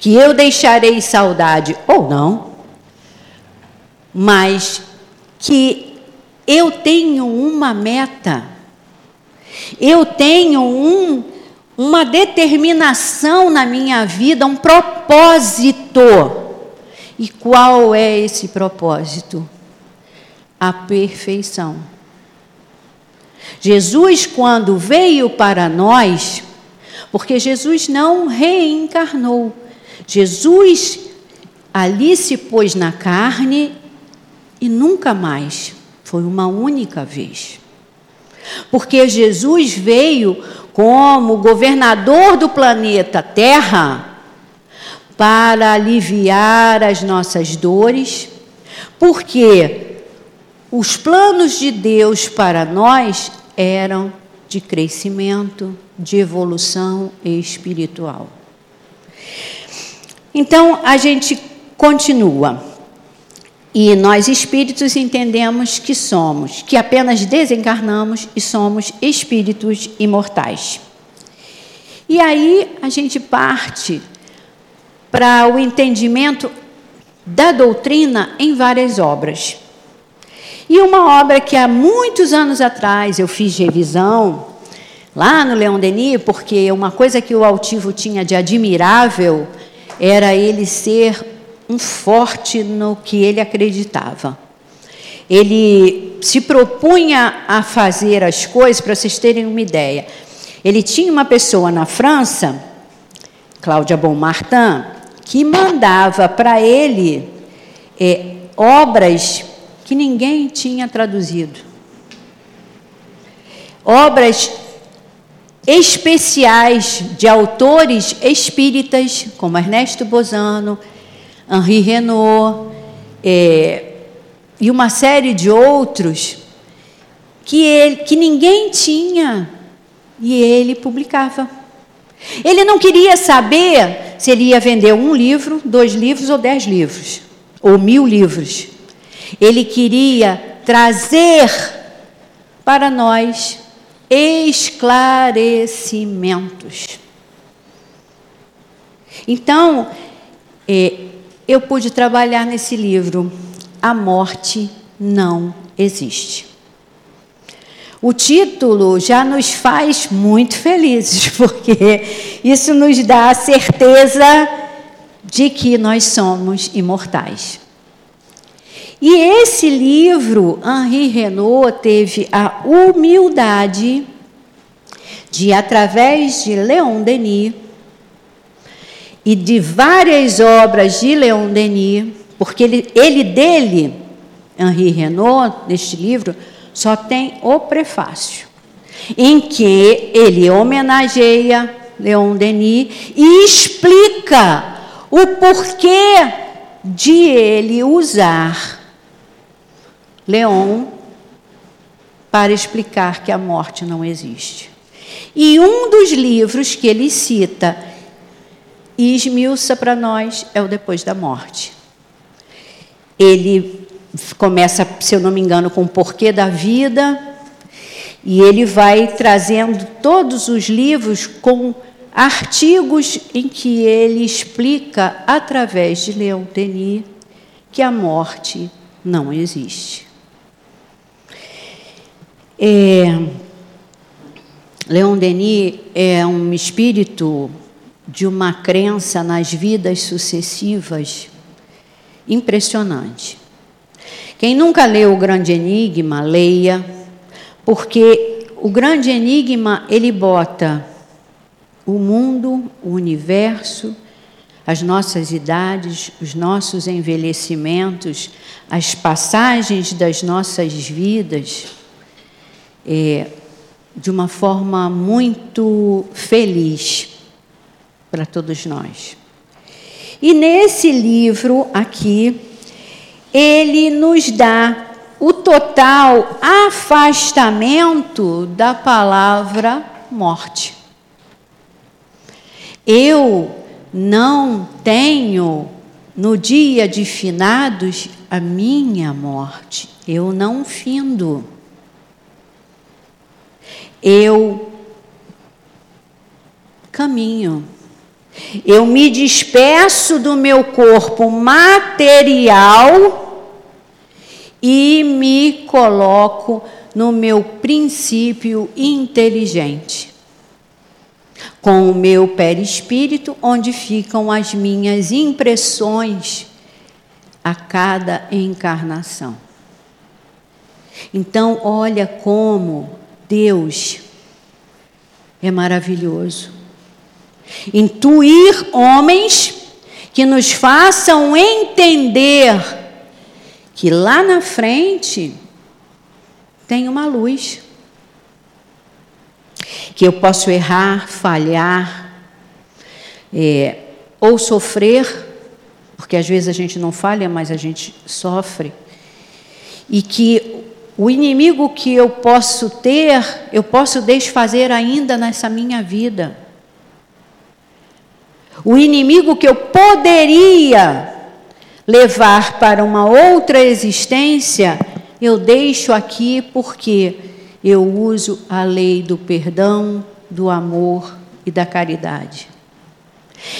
Que eu deixarei saudade ou não, mas que eu tenho uma meta, eu tenho um, uma determinação na minha vida, um propósito. E qual é esse propósito? A perfeição. Jesus, quando veio para nós, porque Jesus não reencarnou, Jesus ali se pôs na carne e nunca mais. Foi uma única vez. Porque Jesus veio como governador do planeta Terra para aliviar as nossas dores, porque os planos de Deus para nós eram de crescimento, de evolução espiritual. Então, a gente continua. E nós espíritos entendemos que somos, que apenas desencarnamos e somos espíritos imortais. E aí a gente parte para o entendimento da doutrina em várias obras. E uma obra que há muitos anos atrás eu fiz revisão, lá no Leão Denis, porque uma coisa que o altivo tinha de admirável era ele ser um forte no que ele acreditava. Ele se propunha a fazer as coisas, para vocês terem uma ideia. Ele tinha uma pessoa na França, Cláudia Bonmartin, que mandava para ele é, obras que ninguém tinha traduzido. Obras especiais de autores espíritas, como Ernesto Bozano, Henri Renault, é, e uma série de outros que, ele, que ninguém tinha e ele publicava. Ele não queria saber se ele ia vender um livro, dois livros ou dez livros, ou mil livros. Ele queria trazer para nós esclarecimentos. Então, é, eu pude trabalhar nesse livro. A morte não existe. O título já nos faz muito felizes, (laughs) porque isso nos dá a certeza de que nós somos imortais. E esse livro, Henri Renault teve a humildade de, através de Leon Denis e de várias obras de Leon Denis, porque ele, ele dele, Henri Renault, neste livro, só tem o prefácio, em que ele homenageia Leon Denis e explica o porquê de ele usar Leon para explicar que a morte não existe. E um dos livros que ele cita e esmiuça para nós é o Depois da Morte. Ele começa, se eu não me engano, com o porquê da vida, e ele vai trazendo todos os livros com artigos em que ele explica, através de Leon Denis, que a morte não existe. É, Leon Denis é um espírito de uma crença nas vidas sucessivas impressionante. Quem nunca leu o Grande Enigma, leia, porque o Grande Enigma ele bota o mundo, o universo, as nossas idades, os nossos envelhecimentos, as passagens das nossas vidas, é, de uma forma muito feliz para todos nós. E nesse livro aqui, ele nos dá o total afastamento da palavra morte. Eu não tenho no dia de finados a minha morte. Eu não findo. Eu caminho. Eu me despeço do meu corpo material e me coloco no meu princípio inteligente, com o meu perispírito, onde ficam as minhas impressões a cada encarnação. Então, olha como Deus é maravilhoso intuir homens que nos façam entender que lá na frente tem uma luz. Que eu posso errar, falhar, é, ou sofrer, porque às vezes a gente não falha, mas a gente sofre. E que o inimigo que eu posso ter, eu posso desfazer ainda nessa minha vida. O inimigo que eu poderia levar para uma outra existência, eu deixo aqui porque eu uso a lei do perdão, do amor e da caridade.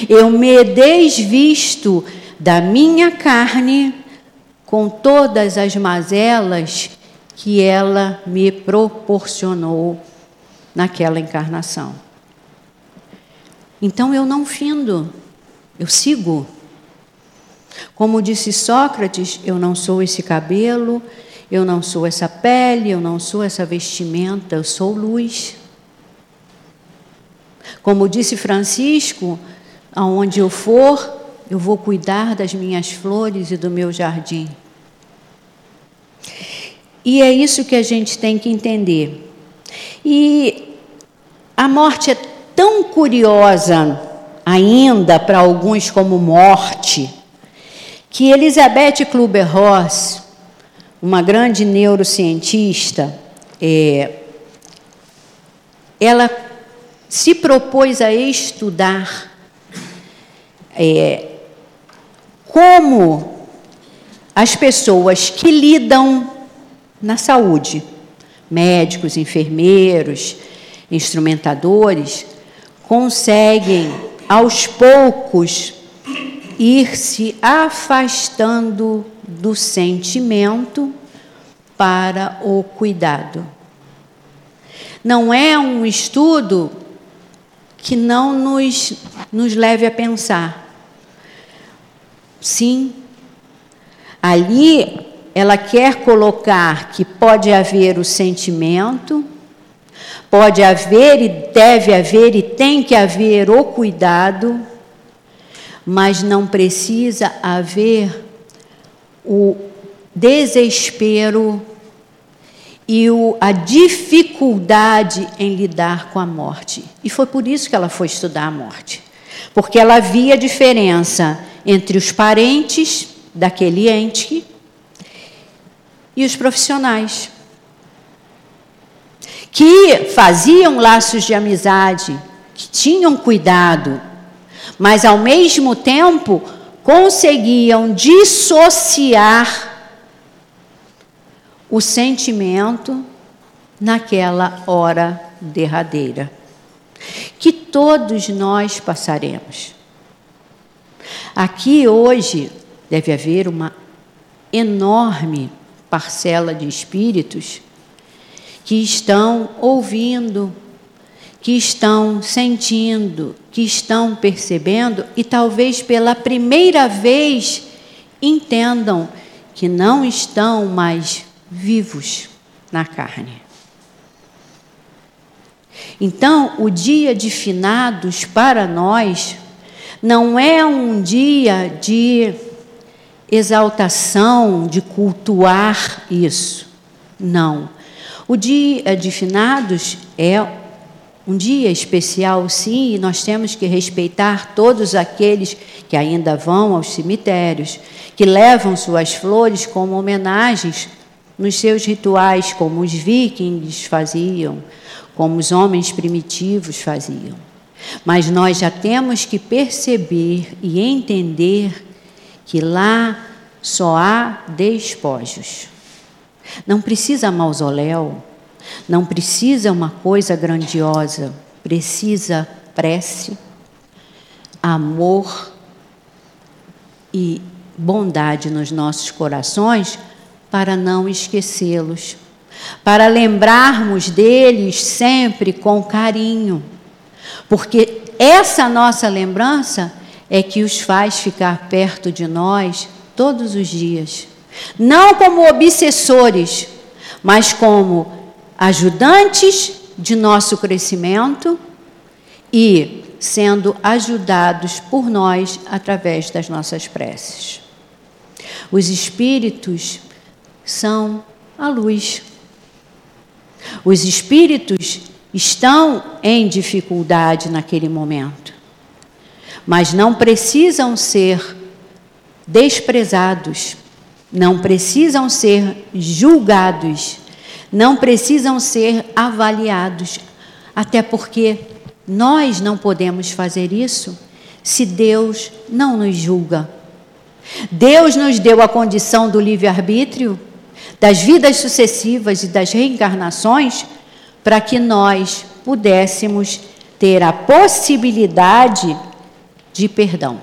Eu me desvisto da minha carne com todas as mazelas que ela me proporcionou naquela encarnação. Então eu não findo, eu sigo. Como disse Sócrates, eu não sou esse cabelo, eu não sou essa pele, eu não sou essa vestimenta, eu sou luz. Como disse Francisco, aonde eu for, eu vou cuidar das minhas flores e do meu jardim. E é isso que a gente tem que entender. E a morte é tão curiosa ainda para alguns como morte, que Elizabeth Kluber-Ross, uma grande neurocientista, é, ela se propôs a estudar é, como as pessoas que lidam na saúde. Médicos, enfermeiros, instrumentadores conseguem aos poucos ir se afastando do sentimento para o cuidado. Não é um estudo que não nos, nos leve a pensar. Sim, ali ela quer colocar que pode haver o sentimento, pode haver e deve haver e tem que haver o cuidado, mas não precisa haver o desespero e o, a dificuldade em lidar com a morte. E foi por isso que ela foi estudar a morte. Porque ela via a diferença entre os parentes daquele ente e os profissionais. Que faziam laços de amizade, que tinham cuidado, mas ao mesmo tempo conseguiam dissociar o sentimento naquela hora derradeira, que todos nós passaremos. Aqui hoje deve haver uma enorme parcela de espíritos que estão ouvindo, que estão sentindo, que estão percebendo e talvez pela primeira vez entendam que não estão mais vivos na carne. Então, o dia de finados para nós não é um dia de exaltação, de cultuar isso. Não. O dia de finados é um dia especial, sim, e nós temos que respeitar todos aqueles que ainda vão aos cemitérios, que levam suas flores como homenagens nos seus rituais, como os vikings faziam, como os homens primitivos faziam. Mas nós já temos que perceber e entender que lá só há despojos. Não precisa mausoléu, não precisa uma coisa grandiosa, precisa prece, amor e bondade nos nossos corações para não esquecê-los, para lembrarmos deles sempre com carinho, porque essa nossa lembrança é que os faz ficar perto de nós todos os dias, não como obsessores, mas como ajudantes de nosso crescimento e sendo ajudados por nós através das nossas preces. Os espíritos são a luz. Os espíritos estão em dificuldade naquele momento, mas não precisam ser desprezados, não precisam ser julgados, não precisam ser avaliados, até porque nós não podemos fazer isso se Deus não nos julga. Deus nos deu a condição do livre-arbítrio das vidas sucessivas e das reencarnações, para que nós pudéssemos ter a possibilidade de perdão.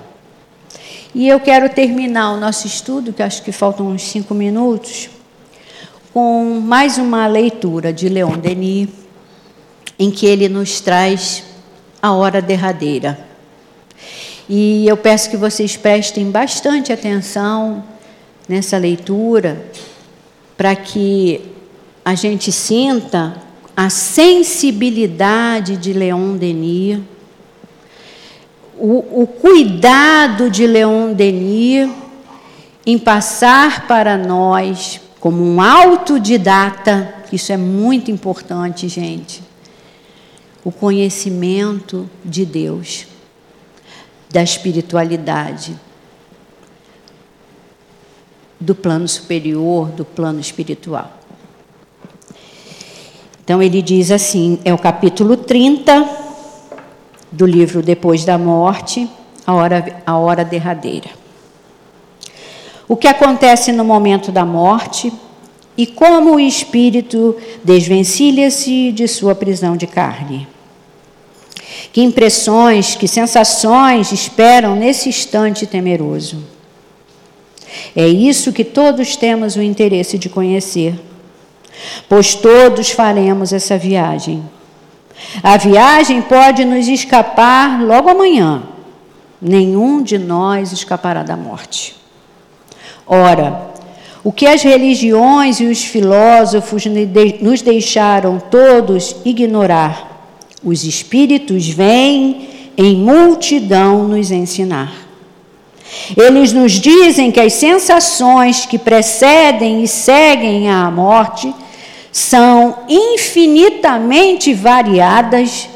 E eu quero terminar o nosso estudo, que acho que faltam uns cinco minutos, com mais uma leitura de Leon Denis, em que ele nos traz a hora derradeira. E eu peço que vocês prestem bastante atenção nessa leitura, para que a gente sinta a sensibilidade de Leon Denis, o, o cuidado de Leon Denis em passar para nós, como um autodidata, isso é muito importante, gente, o conhecimento de Deus, da espiritualidade do plano superior, do plano espiritual. Então ele diz assim, é o capítulo 30 do livro Depois da Morte, a hora, a hora derradeira. O que acontece no momento da morte e como o espírito desvencilha-se de sua prisão de carne. Que impressões, que sensações esperam nesse instante temeroso. É isso que todos temos o interesse de conhecer, pois todos faremos essa viagem. A viagem pode nos escapar logo amanhã. Nenhum de nós escapará da morte. Ora, o que as religiões e os filósofos nos deixaram todos ignorar, os espíritos vêm em multidão nos ensinar. Eles nos dizem que as sensações que precedem e seguem à morte são infinitamente variadas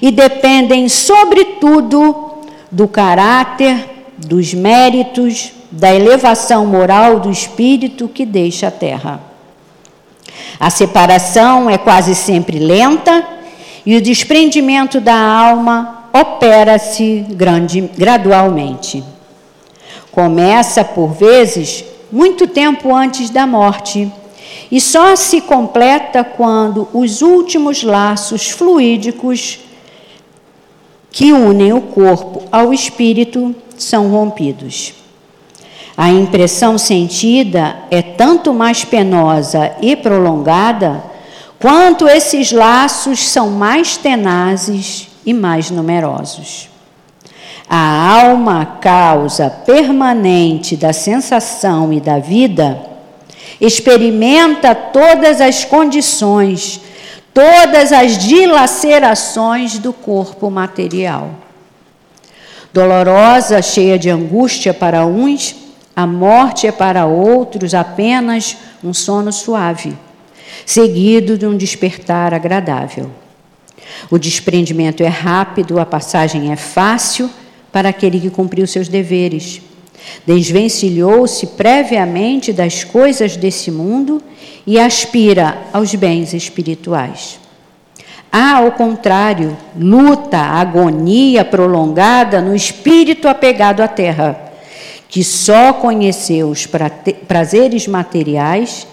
e dependem, sobretudo, do caráter, dos méritos, da elevação moral do espírito que deixa a terra. A separação é quase sempre lenta e o desprendimento da alma opera-se gradualmente. Começa, por vezes, muito tempo antes da morte e só se completa quando os últimos laços fluídicos que unem o corpo ao espírito são rompidos. A impressão sentida é tanto mais penosa e prolongada quanto esses laços são mais tenazes e mais numerosos. A alma, causa permanente da sensação e da vida, experimenta todas as condições, todas as dilacerações do corpo material. Dolorosa, cheia de angústia para uns, a morte é para outros apenas um sono suave, seguido de um despertar agradável. O desprendimento é rápido, a passagem é fácil para aquele que cumpriu seus deveres. Desvencilhou-se previamente das coisas desse mundo e aspira aos bens espirituais. Há, ao contrário, luta, agonia prolongada no espírito apegado à terra que só conheceu os prazeres materiais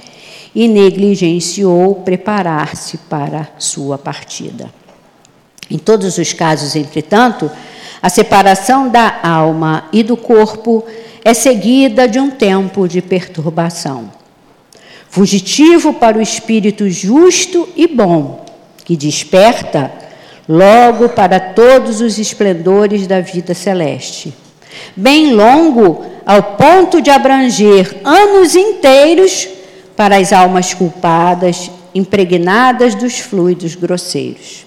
e negligenciou preparar-se para sua partida. Em todos os casos, entretanto, a separação da alma e do corpo é seguida de um tempo de perturbação. Fugitivo para o espírito justo e bom, que desperta logo para todos os esplendores da vida celeste bem longo, ao ponto de abranger anos inteiros para as almas culpadas, impregnadas dos fluidos grosseiros.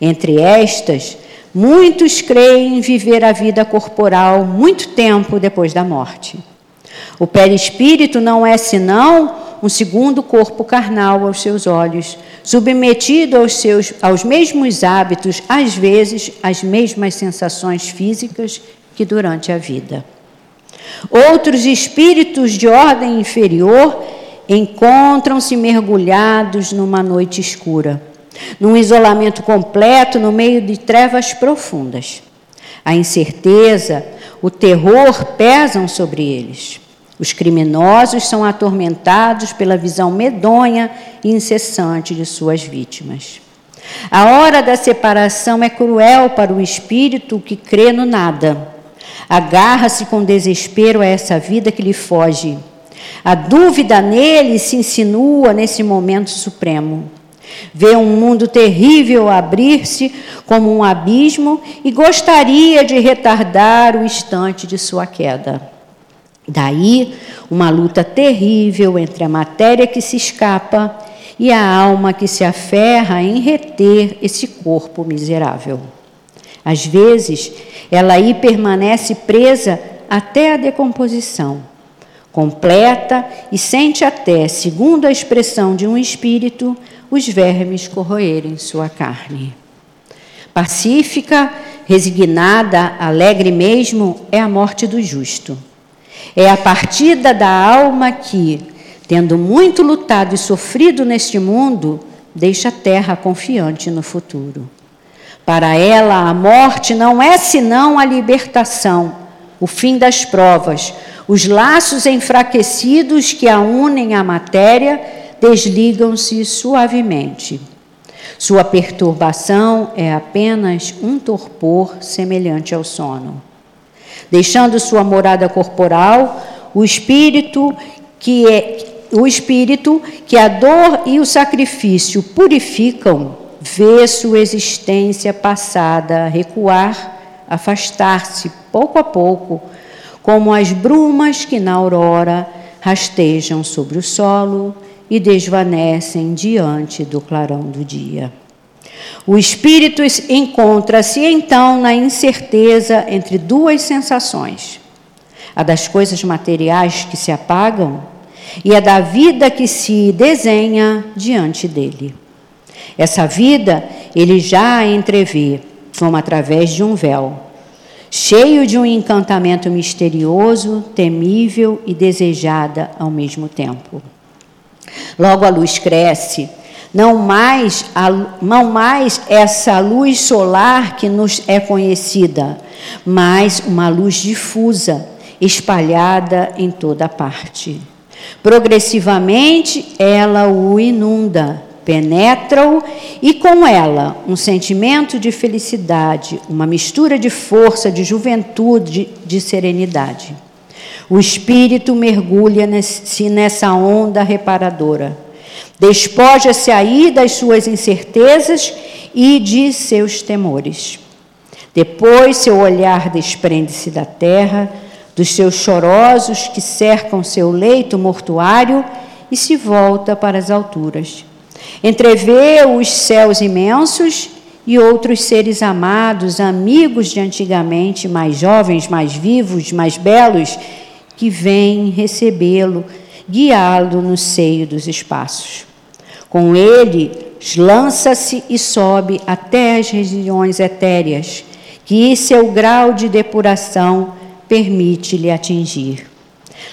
Entre estas, muitos creem viver a vida corporal muito tempo depois da morte. O perispírito não é senão um segundo corpo carnal aos seus olhos, submetido aos, seus, aos mesmos hábitos, às vezes às mesmas sensações físicas que durante a vida. Outros espíritos de ordem inferior encontram-se mergulhados numa noite escura, num isolamento completo no meio de trevas profundas. A incerteza, o terror pesam sobre eles. Os criminosos são atormentados pela visão medonha e incessante de suas vítimas. A hora da separação é cruel para o espírito que crê no nada Agarra-se com desespero a essa vida que lhe foge. A dúvida nele se insinua nesse momento supremo. Vê um mundo terrível abrir-se como um abismo e gostaria de retardar o instante de sua queda. Daí, uma luta terrível entre a matéria que se escapa e a alma que se aferra em reter esse corpo miserável. Às vezes, ela aí permanece presa até a decomposição, completa e sente até, segundo a expressão de um espírito, os vermes corroerem sua carne. Pacífica, resignada, alegre mesmo, é a morte do justo. É a partida da alma que, tendo muito lutado e sofrido neste mundo, deixa a terra confiante no futuro. Para ela, a morte não é senão a libertação, o fim das provas, Os laços enfraquecidos que a unem à matéria desligam-se suavemente. Sua perturbação é apenas um torpor semelhante ao sono. Deixando sua morada corporal, o espírito que é o espírito que a dor e o sacrifício purificam, vê sua existência passada recuar, afastar-se pouco a pouco, como as brumas que na aurora rastejam sobre o solo e desvanecem diante do clarão do dia. O espírito encontra-se então na incerteza entre duas sensações: a das coisas materiais que se apagam e a da vida que se desenha diante dele. Essa vida ele já entrevê, como através de um véu, cheio de um encantamento misterioso, temível e desejada ao mesmo tempo. Logo a luz cresce, não mais, a, não mais essa luz solar que nos é conhecida, mas uma luz difusa, espalhada em toda parte. Progressivamente ela o inunda, penetra-o e com ela um sentimento de felicidade, uma mistura de força, de juventude, de serenidade. O espírito mergulha-se nessa onda reparadora. Despoja-se aí das suas incertezas e de seus temores. Depois, seu olhar desprende-se da terra, dos seus chorosos que cercam seu leito mortuário e se volta para as alturas. Entrevê os céus imensos e outros seres amados, amigos de antigamente, mais jovens, mais vivos, mais belos, que vem recebê-lo, guiá-lo no seio dos espaços. Com ele, lança-se e sobe até as regiões etéreas, que seu grau de depuração permite-lhe atingir.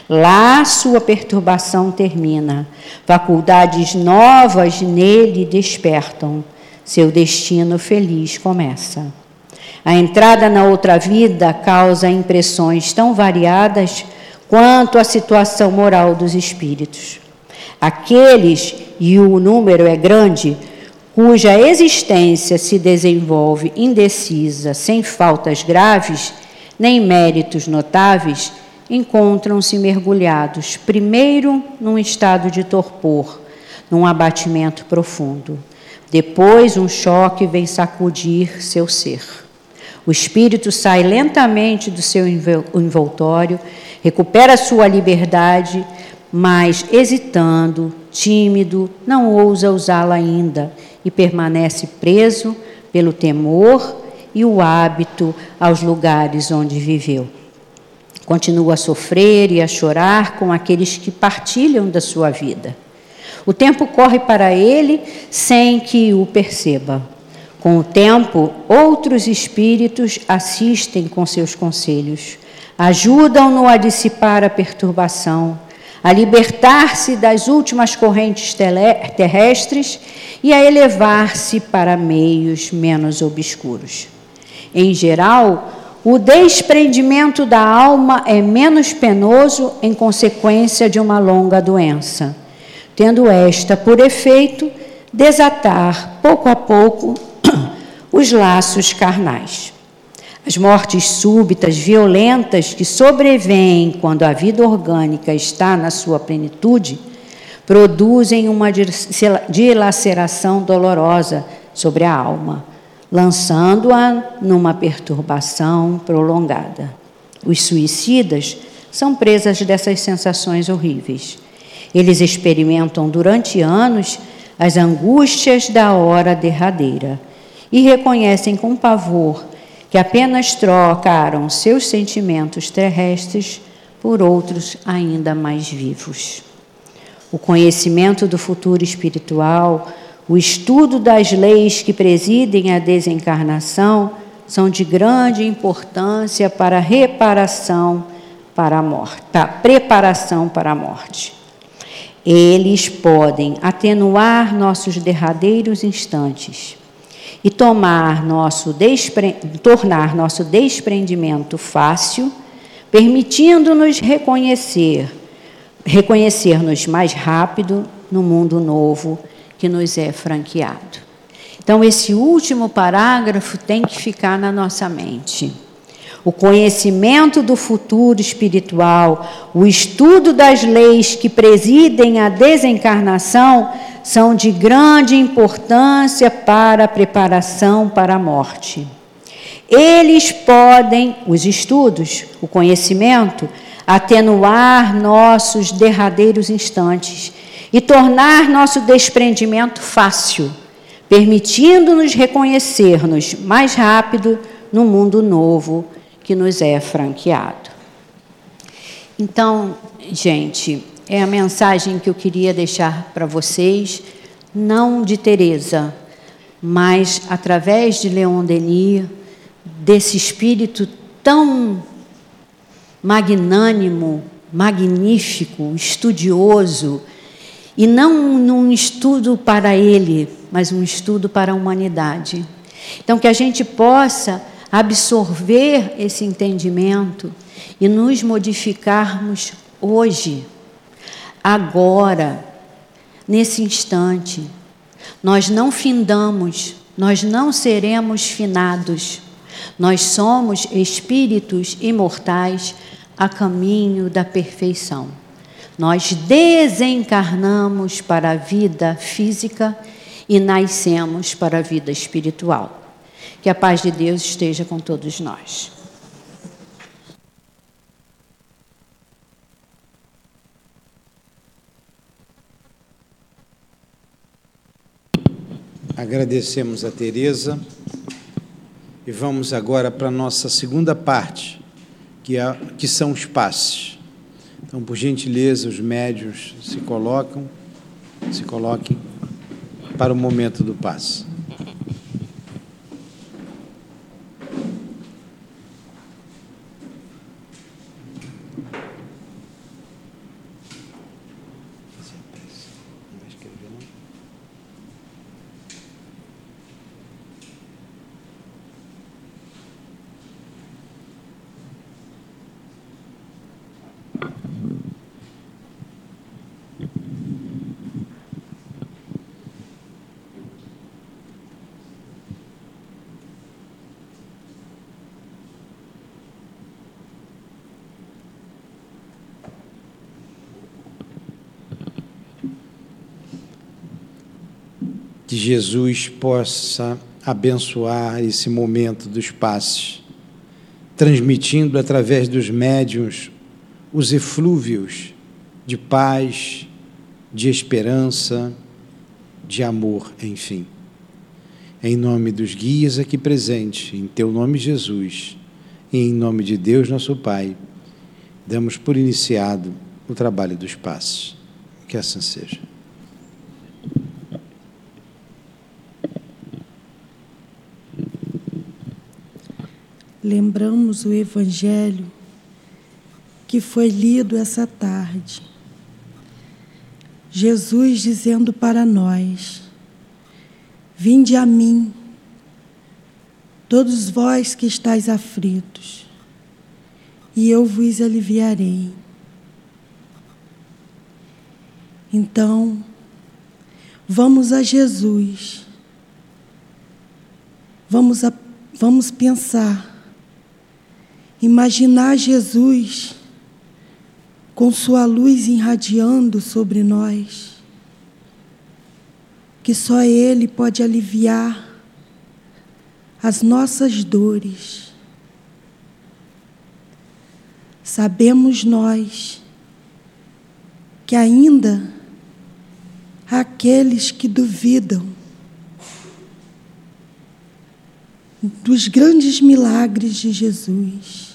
Lá sua perturbação termina, faculdades novas nele despertam, seu destino feliz começa. A entrada na outra vida causa impressões tão variadas quanto à situação moral dos espíritos. Aqueles, e o número é grande, cuja existência se desenvolve indecisa, sem faltas graves, nem méritos notáveis, encontram-se mergulhados, primeiro num estado de torpor, num abatimento profundo. Depois, um choque vem sacudir seu ser. O espírito sai lentamente do seu envoltório recupera sua liberdade, mas hesitando, tímido, não ousa usá-la ainda e permanece preso pelo temor e o hábito aos lugares onde viveu. Continua a sofrer e a chorar com aqueles que partilham da sua vida. O tempo corre para ele sem que o perceba. Com o tempo, outros espíritos assistem com seus conselhos ajudam-no a dissipar a perturbação, a libertar-se das últimas correntes terrestres e a elevar-se para meios menos obscuros. Em geral, o desprendimento da alma é menos penoso em consequência de uma longa doença, tendo esta por efeito desatar pouco a pouco (clears throat) os laços carnais. As mortes súbitas, violentas, que sobrevêm quando a vida orgânica está na sua plenitude, produzem uma dilaceração dolorosa sobre a alma, lançando-a numa perturbação prolongada. Os suicidas são presas dessas sensações horríveis. Eles experimentam durante anos as angústias da hora derradeira e reconhecem com pavor que apenas trocaram seus sentimentos terrestres por outros ainda mais vivos. O conhecimento do futuro espiritual, o estudo das leis que presidem a desencarnação são de grande importância para a reparação para a morte, para preparação para a morte. Eles podem atenuar nossos derradeiros instantes e tomar nosso tornar nosso desprendimento fácil permitindo-nos reconhecer, reconhecer-nos mais rápido no mundo novo que nos é franqueado. Então, esse último parágrafo tem que ficar na nossa mente. O conhecimento do futuro espiritual, o estudo das leis que presidem a desencarnação são de grande importância para a preparação para a morte. Eles podem, os estudos, o conhecimento, atenuar nossos derradeiros instantes e tornar nosso desprendimento fácil, permitindo-nos reconhecer-nos mais rápido no mundo novo que nos é franqueado. Então, gente, é a mensagem que eu queria deixar para vocês, não de Teresa, mas através de Leon Denis, desse espírito tão magnânimo, magnífico, estudioso, e não num estudo para ele, mas um estudo para a humanidade. Então, que a gente possa absorver esse entendimento e nos modificarmos hoje, agora, nesse instante. Nós não findamos, nós não seremos finados. Nós somos espíritos imortais a caminho da perfeição. Nós desencarnamos para a vida física e nascemos para a vida espiritual. Que a paz de Deus esteja com todos nós. Agradecemos a Teresa e vamos agora para a nossa segunda parte, que, é, que são os passes. Então, por gentileza, os médios se colocam, se coloquem para o momento do passe. Que Jesus possa abençoar esse momento dos passes, transmitindo através dos médiuns os eflúvios de paz, de esperança, de amor, enfim. Em nome dos guias aqui presentes, em teu nome, Jesus, e em nome de Deus, nosso Pai, damos por iniciado o trabalho dos passos. Que assim seja. Lembramos o Evangelho que foi lido essa tarde. Jesus dizendo para nós: Vinde a mim, todos vós que estáis aflitos, e eu vos aliviarei. Então, vamos a Jesus, vamos, a, vamos pensar Imaginar Jesus com sua luz irradiando sobre nós, que só Ele pode aliviar as nossas dores. Sabemos nós que ainda há aqueles que duvidam dos grandes milagres de Jesus.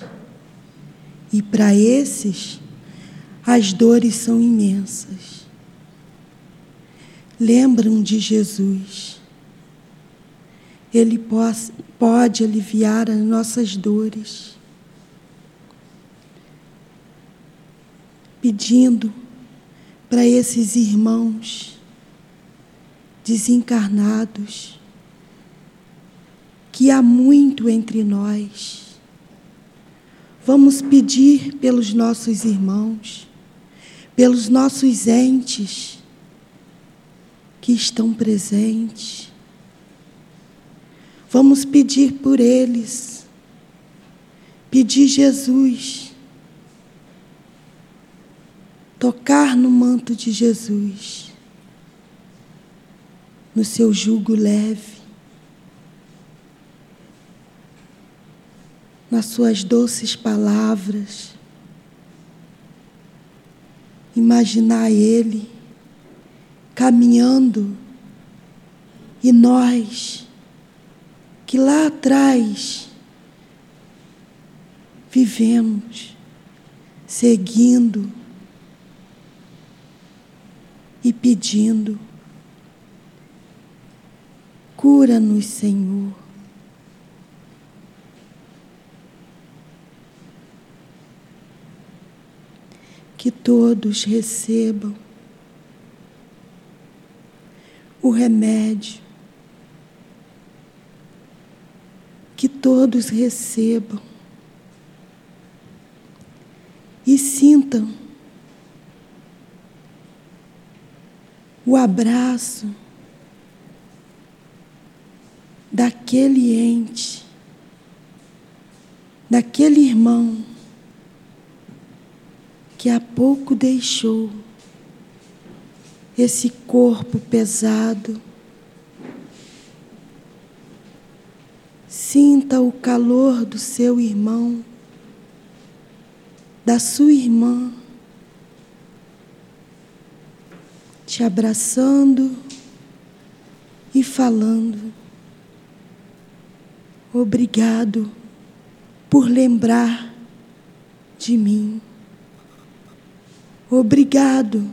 E para esses, as dores são imensas. Lembram de Jesus. Ele pode aliviar as nossas dores. Pedindo para esses irmãos desencarnados que há muito entre nós. Vamos pedir pelos nossos irmãos, pelos nossos entes que estão presentes. Vamos pedir por eles. Pedir Jesus. Tocar no manto de Jesus. No seu jugo leve. Nas suas doces palavras. Imaginar Ele caminhando e nós que lá atrás vivemos seguindo e pedindo. Cura-nos, Senhor. Que todos recebam o remédio que todos recebam e sintam o abraço daquele ente, daquele irmão que há pouco deixou esse corpo pesado Sinta o calor do seu irmão, da sua irmã, te abraçando e falando. Obrigado por lembrar de mim. Obrigado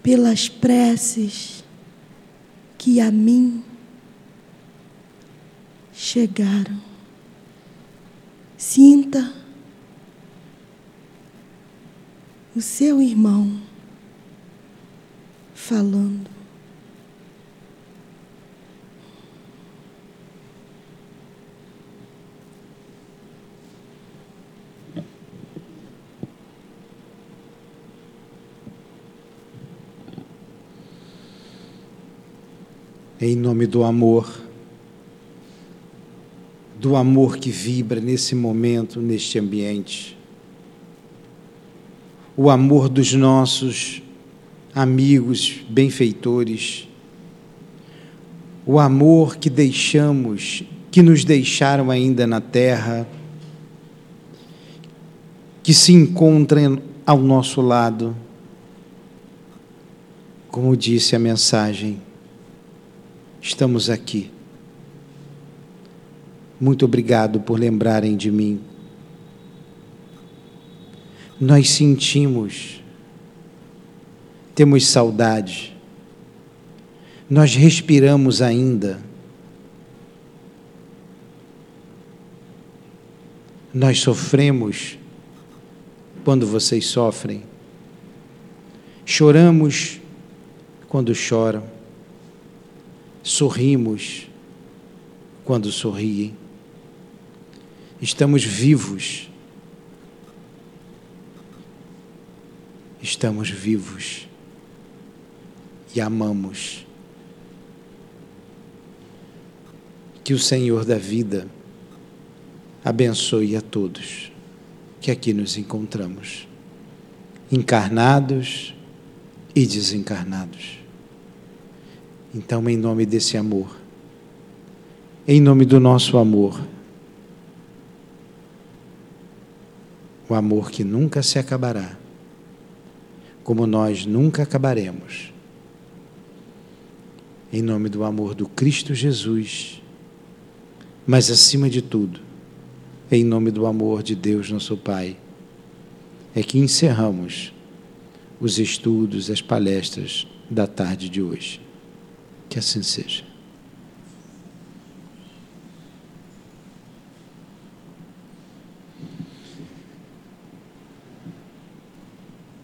pelas preces que a mim chegaram. Sinta o seu irmão falando. Em nome do amor do amor que vibra nesse momento, neste ambiente. O amor dos nossos amigos, benfeitores. O amor que deixamos, que nos deixaram ainda na terra, que se encontram ao nosso lado. Como disse a mensagem, estamos aqui muito obrigado por lembrarem de mim. Nós sentimos, temos saudade, nós respiramos ainda. Nós sofremos quando vocês sofrem. Choramos quando choram. Sorrimos quando sorriem estamos vivos. Estamos vivos e amamos. Que o Senhor da vida abençoe a todos que aqui nos encontramos, encarnados e desencarnados. Então, em nome desse amor, em nome do nosso amor, o amor que nunca se acabará, como nós nunca acabaremos. Em nome do amor do Cristo Jesus, mas acima de tudo, em nome do amor de Deus, nosso Pai, é que encerramos os estudos, as palestras da tarde de hoje. Que assim seja.